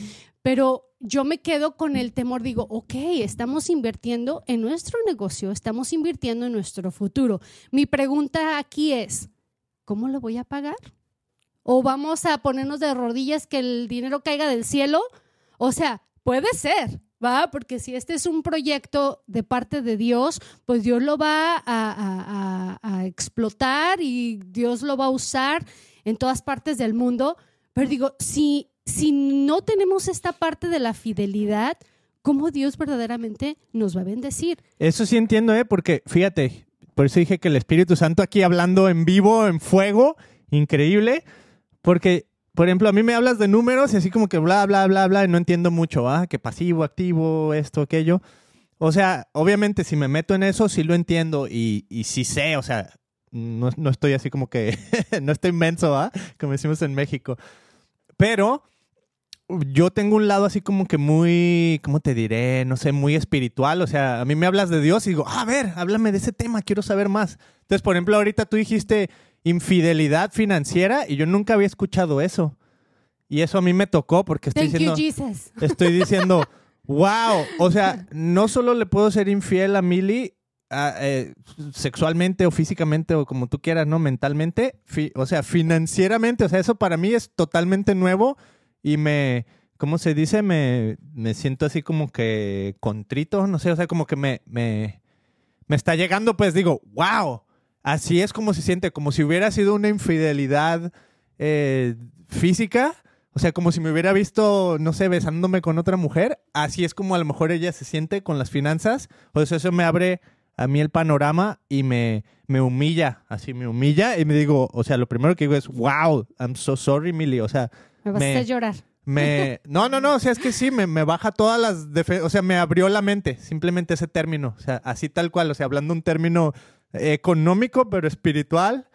Pero yo me quedo con el temor, digo, ok, estamos invirtiendo en nuestro negocio, estamos invirtiendo en nuestro futuro. Mi pregunta aquí es, ¿cómo lo voy a pagar? O vamos a ponernos de rodillas que el dinero caiga del cielo. O sea, puede ser, ¿va? Porque si este es un proyecto de parte de Dios, pues Dios lo va a, explotar y Dios lo va a usar en todas partes del mundo. Pero digo, si, si no tenemos esta parte de la fidelidad, ¿cómo Dios verdaderamente nos va a bendecir? Eso sí entiendo, ¿eh? Porque fíjate, por eso dije que el Espíritu Santo aquí hablando en vivo, en fuego, increíble. Porque, por ejemplo, a mí me hablas de números y así como que bla, bla, bla, bla, y no entiendo mucho, ¿ah? Que pasivo, activo, esto, aquello. O sea, obviamente si me meto en eso, sí lo entiendo y, y sí sé, o sea, no, no estoy así como que, (laughs) no estoy inmenso, ¿ah? Como decimos en México. Pero yo tengo un lado así como que muy, ¿cómo te diré? No sé, muy espiritual. O sea, a mí me hablas de Dios y digo, a ver, háblame de ese tema, quiero saber más. Entonces, por ejemplo, ahorita tú dijiste infidelidad financiera y yo nunca había escuchado eso. Y eso a mí me tocó porque estoy diciendo, (laughs) estoy diciendo, wow, o sea, no solo le puedo ser infiel a Milly eh, sexualmente o físicamente o como tú quieras, ¿no? Mentalmente, o sea, financieramente, o sea, eso para mí es totalmente nuevo y me, ¿cómo se dice? Me, me siento así como que contrito, no sé, o sea, como que me, me, me está llegando, pues digo, wow, así es como se siente, como si hubiera sido una infidelidad eh, física. O sea, como si me hubiera visto, no sé, besándome con otra mujer. Así es como a lo mejor ella se siente con las finanzas. O sea, eso me abre a mí el panorama y me, me humilla. Así me humilla y me digo, o sea, lo primero que digo es, wow, I'm so sorry, Millie. O sea, me vas a llorar. Me, (laughs) no, no, no, o sea, es que sí, me, me baja todas las, o sea, me abrió la mente, simplemente ese término, o sea, así tal cual, o sea, hablando un término económico, pero espiritual,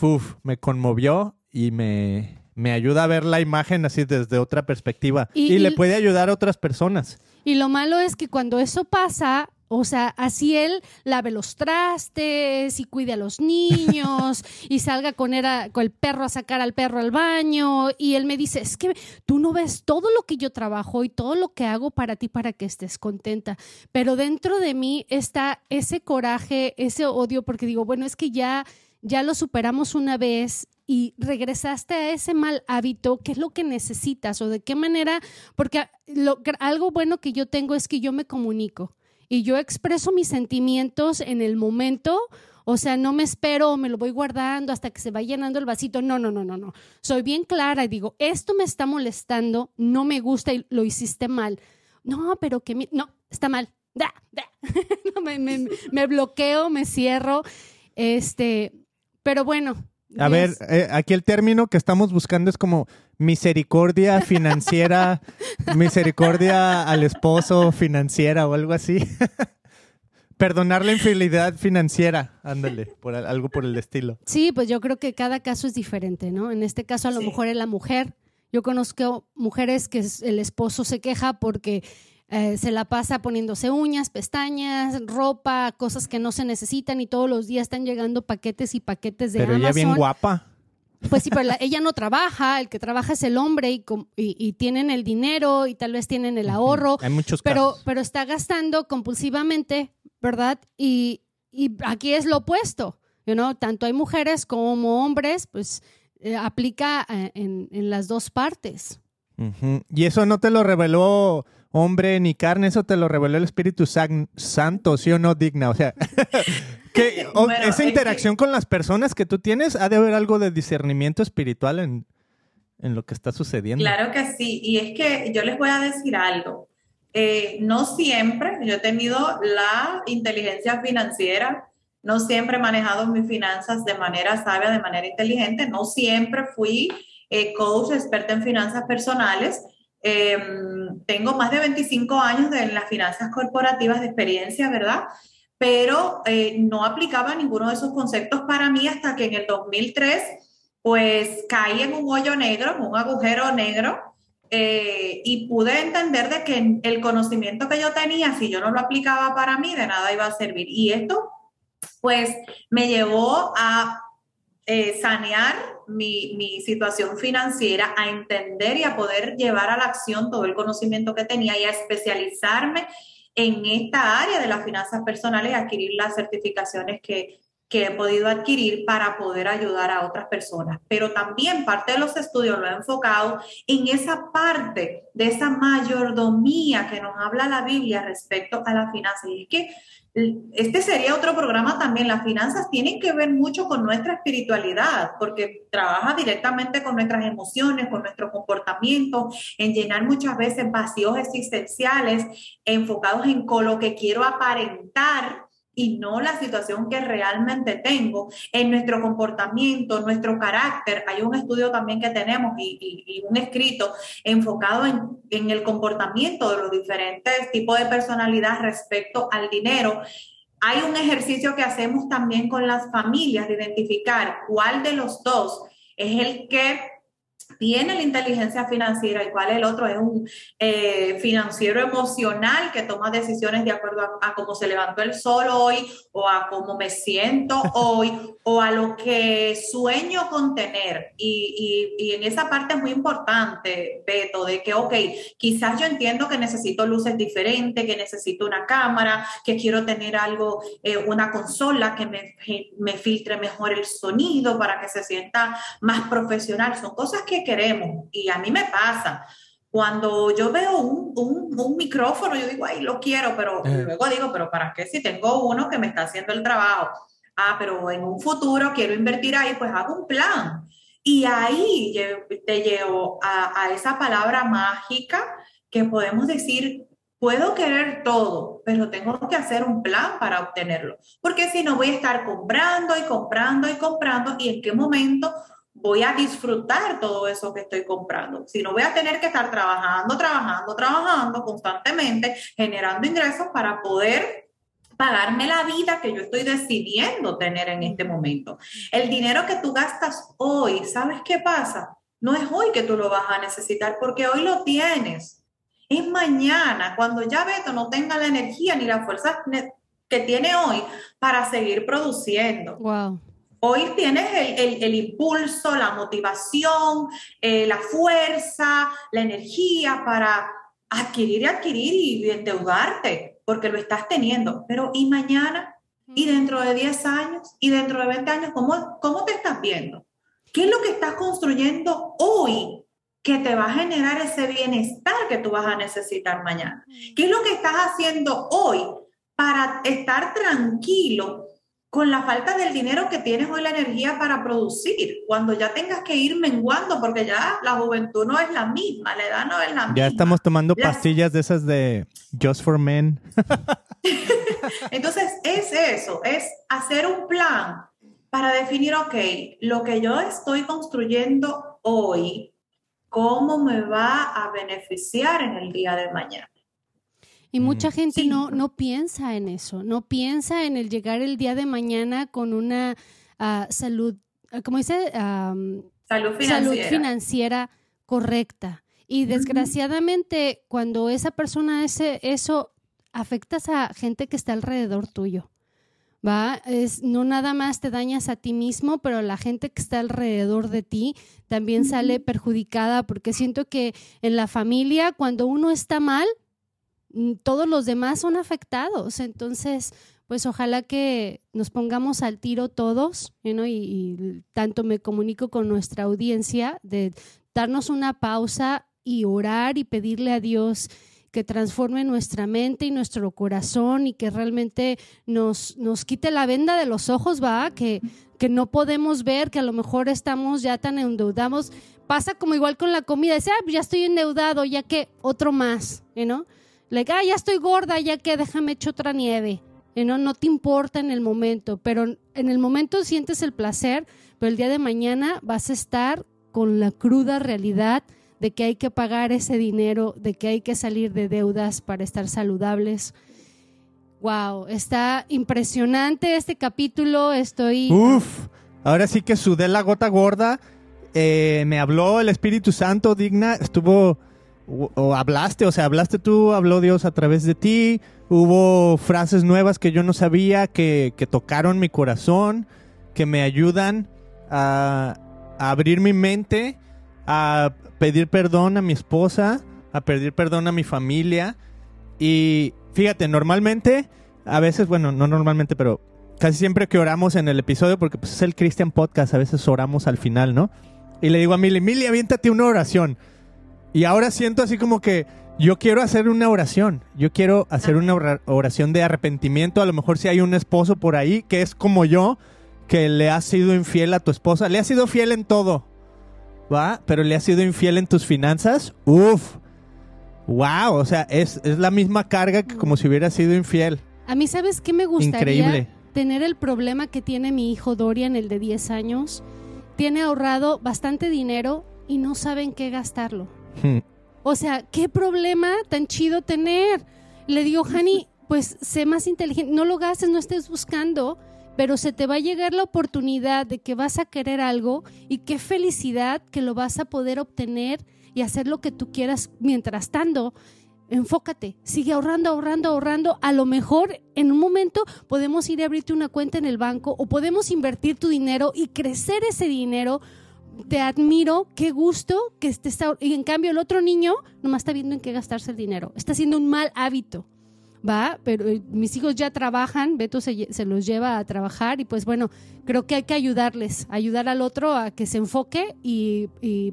uf, me conmovió y me, me ayuda a ver la imagen así desde otra perspectiva y, le puede ayudar a otras personas. Y lo malo es que cuando eso pasa, o sea, así él lave los trastes y cuide a los niños (laughs) y salga con, con, el perro a sacar al perro al baño. Y él me dice, es que tú no ves todo lo que yo trabajo y todo lo que hago para ti para que estés contenta. Pero dentro de mí está ese coraje, ese odio, porque digo, bueno, es que ya, ya lo superamos una vez y regresaste a ese mal hábito, ¿qué es lo que necesitas o de qué manera? Porque algo bueno que yo tengo es que yo me comunico y yo expreso mis sentimientos en el momento. O sea, no me espero, me lo voy guardando hasta que se va llenando el vasito. No, no, no, no, no. Soy bien clara y digo, esto me está molestando, no me gusta y lo hiciste mal. No, pero que no, está mal. Da, da. (laughs) me, me, me bloqueo, me cierro. Este, pero bueno. A ver, eh, aquí el término que estamos buscando es como misericordia financiera, (laughs) misericordia al esposo financiera o algo así. (laughs) Perdonar la infidelidad financiera, ándale, por algo por el estilo. Sí, pues yo creo que cada caso es diferente, ¿no? En este caso a lo mejor es la mujer. Yo conozco mujeres que el esposo se queja porque eh, se la pasa poniéndose uñas, pestañas, ropa, cosas que no se necesitan y todos los días están llegando paquetes y paquetes de pero Amazon. Pero ella bien guapa. Pues sí, pero ella no trabaja, el que trabaja es el hombre y, y, tienen el dinero y tal vez tienen el ahorro. Hay muchos pero, pero está gastando compulsivamente ¿verdad? Y, aquí es lo opuesto, you tanto hay mujeres como hombres, pues eh, aplica eh, en, las dos partes. Y eso no te lo reveló hombre ni carne, eso te lo reveló el Espíritu Santo, ¿sí o no, digna? O sea, (laughs) que (laughs) esa interacción con las personas que tú tienes, ha de haber algo de discernimiento espiritual en, en lo que está sucediendo. Claro que sí, y es que yo les voy a decir algo. Eh, no siempre, yo he tenido la inteligencia financiera, no siempre he manejado mis finanzas de manera sabia, de manera inteligente, no siempre fui eh, coach, experta en finanzas personales. Em, tengo más de 25 años de las finanzas corporativas de experiencia, ¿verdad? Pero eh, no aplicaba ninguno de esos conceptos para mí hasta que en el 2003, pues caí en un hoyo negro, en un agujero negro, eh, y pude entender de que el conocimiento que yo tenía, si yo no lo aplicaba para mí, de nada iba a servir. Y esto, pues, me llevó a eh, sanear mi, mi, situación financiera, a entender y a poder llevar a la acción todo el conocimiento que tenía y a especializarme en esta área de las finanzas personales y adquirir las certificaciones que, que he podido adquirir para poder ayudar a otras personas. Pero también parte de los estudios lo he enfocado en esa parte de esa mayordomía que nos habla la Biblia respecto a la finanza. Y es que este sería otro programa también. Las finanzas tienen que ver mucho con nuestra espiritualidad, porque trabaja directamente con nuestras emociones, con nuestro comportamiento, en llenar muchas veces vacíos existenciales enfocados en con lo que quiero aparentar y no la situación que realmente tengo en nuestro comportamiento, nuestro carácter. Hay un estudio también que tenemos y, un escrito enfocado en, en el comportamiento de los diferentes tipos de personalidad respecto al dinero. Hay un ejercicio que hacemos también con las familias de identificar cuál de los dos es el que tiene la inteligencia financiera y cuál el otro es un eh, financiero emocional que toma decisiones de acuerdo a, cómo se levantó el sol hoy o a cómo me siento (laughs) hoy o a lo que sueño con tener. Y, y, en esa parte es muy importante, Beto, de que, ok, quizás yo entiendo que necesito luces diferentes, que necesito una cámara, que quiero tener algo, eh, una consola que me, me filtre mejor el sonido para que se sienta más profesional. Son cosas que queremos. Y a mí me pasa. Cuando yo veo un, un, micrófono, yo digo, ay, lo quiero, pero eh. luego digo, pero ¿para qué si tengo uno que me está haciendo el trabajo? Ah, pero en un futuro quiero invertir ahí, pues hago un plan. Y ahí te llevo a, a esa palabra mágica que podemos decir, puedo querer todo, pero tengo que hacer un plan para obtenerlo. Porque si no, voy a estar comprando y comprando y comprando y en qué momento voy a disfrutar todo eso que estoy comprando. Si no voy a tener que estar trabajando, trabajando, trabajando constantemente, generando ingresos para poder pagarme la vida que yo estoy decidiendo tener en este momento. El dinero que tú gastas hoy, ¿sabes qué pasa? No es hoy que tú lo vas a necesitar porque hoy lo tienes. Es mañana, cuando ya Beto no tenga la energía ni la fuerza que tiene hoy para seguir produciendo. Wow. Hoy tienes el, impulso, la motivación, eh, la fuerza, la energía para adquirir y adquirir y endeudarte, porque lo estás teniendo. Pero ¿y mañana? ¿Y dentro de 10 años? ¿Y dentro de 20 años? ¿Cómo, cómo te estás viendo? ¿Qué es lo que estás construyendo hoy que te va a generar ese bienestar que tú vas a necesitar mañana? ¿Qué es lo que estás haciendo hoy para estar tranquilo con la falta del dinero que tienes hoy la energía para producir, cuando ya tengas que ir menguando, porque ya la juventud no es la misma, la edad no es la misma. Ya estamos tomando pastillas de esas de Just for Men. (laughs) Entonces, es eso, es hacer un plan para definir, ok, lo que yo estoy construyendo hoy, ¿cómo me va a beneficiar en el día de mañana? Y mucha gente no, no piensa en eso, no piensa en el llegar el día de mañana con una ah, salud, ah, como dice, salud, financiera. correcta. Y desgraciadamente, cuando esa persona hace eso, afectas a gente que está alrededor tuyo. ¿Va? Es, no nada más te dañas a ti mismo, pero la gente que está alrededor de ti también sale perjudicada porque siento que en la familia, cuando uno está mal, mm, todos los demás son afectados. Entonces, pues ojalá que nos pongamos al tiro todos, y, y, tanto me comunico con nuestra audiencia de darnos una pausa y orar y pedirle a Dios que transforme nuestra mente y nuestro corazón y que realmente nos, nos quite la venda de los ojos, va, que, que no podemos ver, que a lo mejor estamos ya tan endeudados. Pasa como igual con la comida, dice, ah, pues ya estoy endeudado, ya que otro más, ¿no? Like, ah, ya estoy gorda, ya que déjame echar otra nieve. ¿no? no te importa en el momento, pero en el momento sientes el placer, pero el día de mañana vas a estar con la cruda realidad de que hay que pagar ese dinero, de que hay que salir de deudas para estar saludables. Wow, está impresionante este capítulo. Estoy. Uf, ahora sí que sudé la gota gorda. Eh, me habló el Espíritu Santo, digna. Estuvo. O, hablaste, o sea, hablaste tú, habló Dios a través de ti. Hubo frases nuevas que yo no sabía, que, que tocaron mi corazón, que me ayudan a, a abrir mi mente, a pedir perdón a mi esposa, a pedir perdón a mi familia. Y fíjate, normalmente, a veces, bueno, no normalmente, pero casi siempre que oramos en el episodio, porque pues, es el Christian Podcast, a veces oramos al final, ¿no? Y le digo a Mili, Mili, aviéntate una oración. Y ahora siento así como que yo quiero hacer una oración. Yo quiero hacer una oración de arrepentimiento. A lo mejor si hay un esposo por ahí que es como yo, que le ha sido infiel a tu esposa. Le ha sido fiel en todo. ¿va? Pero le has sido infiel en tus finanzas, uf, wow, o sea, es, la misma carga que como si hubiera sido infiel. A mí, ¿sabes qué me gustaría? Increíble. Tener el problema que tiene mi hijo Dorian, el de 10 años. Tiene ahorrado bastante dinero y no saben qué gastarlo. Hmm. O sea, qué problema tan chido tener. Le digo, Hani, (laughs) pues sé más inteligente, no lo gastes, no estés buscando pero se te va a llegar la oportunidad de que vas a querer algo y qué felicidad que lo vas a poder obtener y hacer lo que tú quieras mientras tanto. Enfócate, sigue ahorrando, ahorrando, ahorrando. A lo mejor en un momento podemos ir a abrirte una cuenta en el banco o podemos invertir tu dinero y crecer ese dinero. Te admiro, qué gusto que estés. Y en cambio, el otro niño nomás está viendo en qué gastarse el dinero. Está haciendo un mal hábito. ¿va? Pero eh, mis hijos ya trabajan, Beto se, los lleva a trabajar y pues bueno, creo que hay que ayudarles, ayudar al otro a que se enfoque y,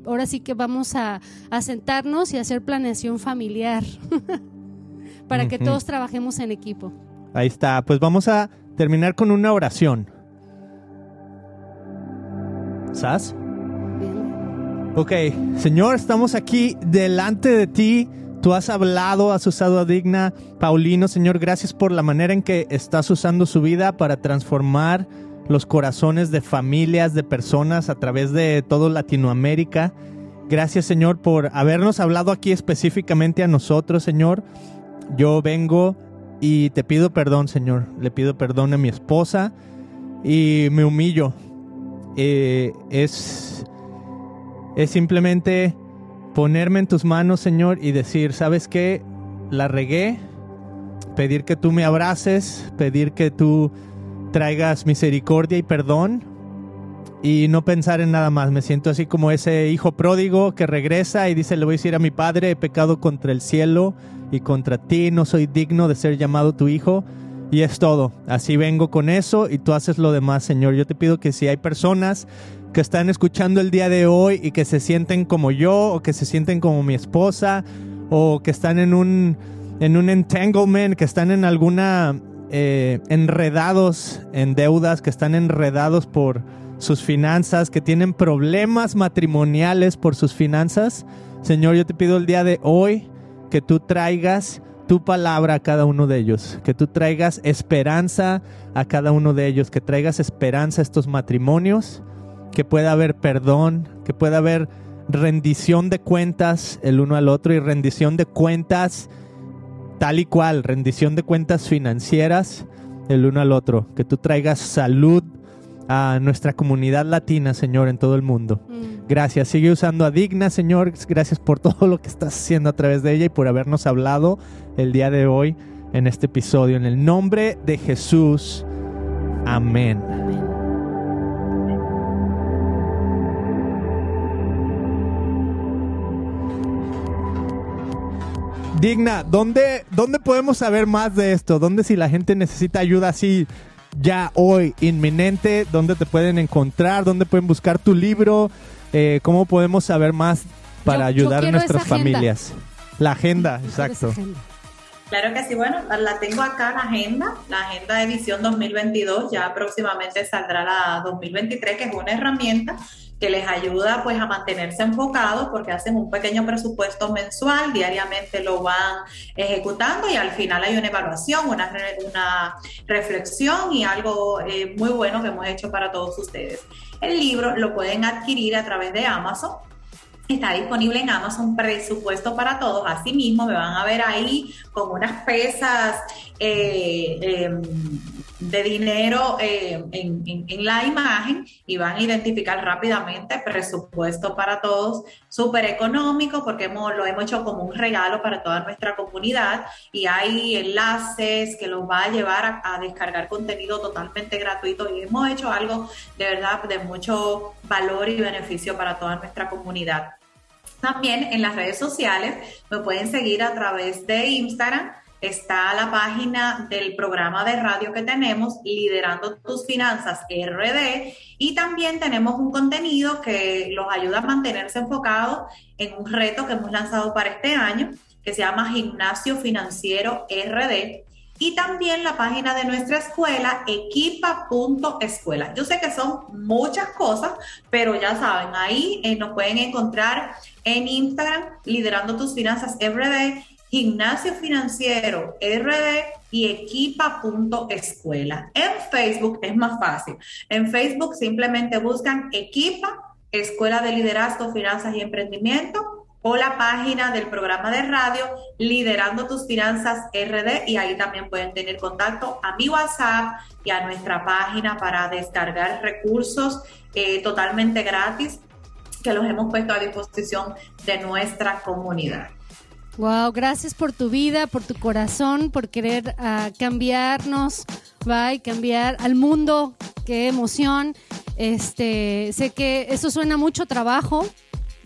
ahora sí que vamos a, sentarnos y hacer planeación familiar (laughs) para que todos trabajemos en equipo. Ahí está, pues vamos a terminar con una oración. ¿Sas? Ok, Señor, estamos aquí delante de ti Tú has hablado, has usado a Digna, Paulino, Señor, gracias por la manera en que estás usando su vida para transformar los corazones de familias, de personas a través de todo Latinoamérica. Gracias, Señor, por habernos hablado aquí específicamente a nosotros, Señor. Yo vengo y te pido perdón, Señor. Le pido perdón a mi esposa y me humillo. Eh, es, es simplemente ponerme en tus manos, Señor, y decir, ¿sabes qué? La regué, pedir que tú me abraces, pedir que tú traigas misericordia y perdón y no pensar en nada más. Me siento así como ese hijo pródigo que regresa y dice, le voy a decir a mi padre, he pecado contra el cielo y contra ti, no soy digno de ser llamado tu hijo. Y es todo. Así vengo con eso y tú haces lo demás, Señor. Yo te pido que si hay personas que están escuchando el día de hoy y que se sienten como yo o que se sienten como mi esposa o que están en un, en un entanglement, que están en alguna eh, enredados en deudas, que están enredados por sus finanzas, que tienen problemas matrimoniales por sus finanzas. Señor, yo te pido el día de hoy que tú traigas tu palabra a cada uno de ellos, que tú traigas esperanza a cada uno de ellos, que traigas esperanza a estos matrimonios, que pueda haber perdón, que pueda haber rendición de cuentas el uno al otro y rendición de cuentas tal y cual, rendición de cuentas financieras el uno al otro, que tú traigas salud a nuestra comunidad latina, Señor, en todo el mundo. Mm. Gracias. Sigue usando a Digna, Señor. Gracias por todo lo que estás haciendo a través de ella y por habernos hablado el día de hoy en este episodio. En el nombre de Jesús. Amén. Digna, ¿dónde, ¿dónde podemos saber más de esto? ¿Dónde si la gente necesita ayuda así ya hoy, inminente? ¿Dónde te pueden encontrar? ¿Dónde pueden buscar tu libro? Eh, ¿Cómo podemos saber más para ayudar a nuestras familias? La agenda, exacto. Claro que sí, bueno, la tengo acá la agenda, la agenda de edición 2022, ya próximamente saldrá la 2023, que es una herramienta que les ayuda pues a mantenerse enfocados porque hacen un pequeño presupuesto mensual, diariamente lo van ejecutando y al final hay una evaluación, una, reflexión y algo eh, muy bueno que hemos hecho para todos ustedes. El libro lo pueden adquirir a través de Amazon Está disponible en Amazon presupuesto para todos. Asimismo, me van a ver ahí con unas pesas eh, em, de dinero eh, en, la imagen y van a identificar rápidamente presupuesto para todos, súper económico porque hemos, lo hemos hecho como un regalo para toda nuestra comunidad y hay enlaces que los va a llevar a, descargar contenido totalmente gratuito y hemos hecho algo de verdad de mucho valor y beneficio para toda nuestra comunidad. También en las redes sociales me pueden seguir a través de Instagram está la página del programa de radio que tenemos, Liderando tus Finanzas RD, y también tenemos un contenido que los ayuda a mantenerse enfocados en un reto que hemos lanzado para este año, que se llama Gimnasio Financiero RD. Y también la página de nuestra escuela, equipa.escuela. Yo sé que son muchas cosas, pero ya saben, ahí eh, nos pueden encontrar en Instagram, Liderando tus Finanzas Everyday Gimnasio Financiero RD y equipa.escuela. En Facebook es más fácil. En Facebook simplemente buscan Equipa, Escuela de Liderazgo, Finanzas y Emprendimiento o la página del programa de radio Liderando tus Finanzas RD y ahí también pueden tener contacto a mi WhatsApp y a nuestra página para descargar recursos eh, totalmente gratis que los hemos puesto a disposición de nuestra comunidad. Wow, gracias por tu vida, por tu corazón, por querer uh, cambiarnos, y cambiar al mundo. Qué emoción. Este, sé que eso suena mucho trabajo.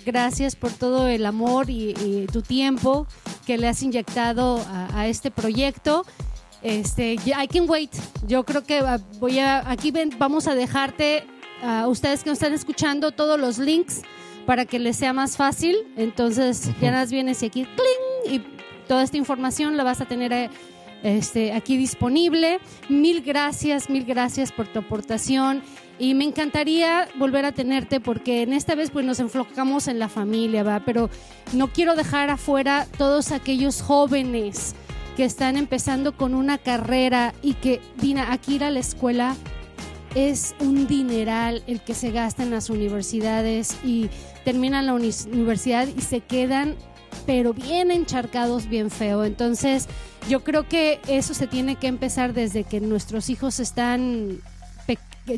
Gracias por todo el amor y, tu tiempo que le has inyectado a, este proyecto. Este, I can wait. Yo creo que ah, voy a aquí ven, vamos a dejarte a ustedes que nos están escuchando todos los links para que les sea más fácil. Entonces, ya las vienes y aquí, ¡cling! y toda esta información la vas a tener eh, este, aquí disponible. Mil gracias, mil gracias por tu aportación. Y me encantaría volver a tenerte porque en esta vez pues nos enfocamos en la familia, ¿va? Pero no quiero dejar afuera todos aquellos jóvenes que están empezando con una carrera y que, Dina, aquí ir a la escuela es un dineral el que se gasta en las universidades y terminan la universidad y se quedan pero bien encharcados, bien feo. Entonces, yo creo que eso se tiene que empezar desde que nuestros hijos están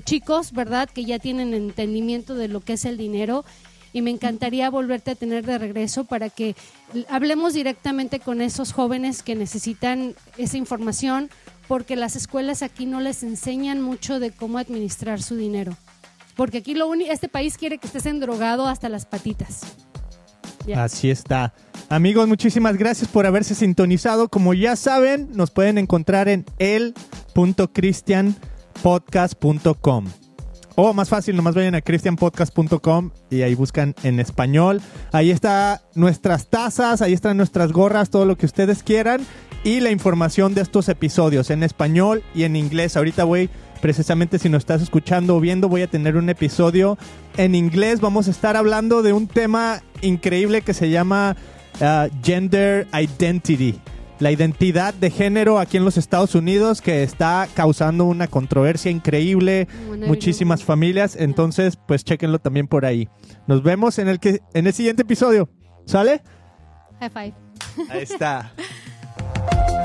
chicos, ¿verdad? Que ya tienen entendimiento de lo que es el dinero. Y me encantaría volverte a tener de regreso para que hablemos directamente con esos jóvenes que necesitan esa información, porque las escuelas aquí no les enseñan mucho de cómo administrar su dinero. Porque aquí lo este país quiere que estés endrogado hasta las patitas. Así está. Amigos, muchísimas gracias por haberse sintonizado. Como ya saben, nos pueden encontrar en el.cristianpodcast.com. O más fácil, nomás vayan a cristianpodcast.com y ahí buscan en español. Ahí están nuestras tazas, ahí están nuestras gorras, todo lo que ustedes quieran. Y la información de estos episodios en español y en inglés. Ahorita voy precisamente si nos estás escuchando o viendo, voy a tener un episodio en inglés. Vamos a estar hablando de un tema increíble que se llama uh, Gender Identity. la identidad de género aquí en los Estados Unidos que está causando una controversia increíble, muchísimas familias, entonces pues chequenlo también por ahí. Nos vemos en el que en el siguiente episodio. ¿Sale? High five. Ahí está. (laughs)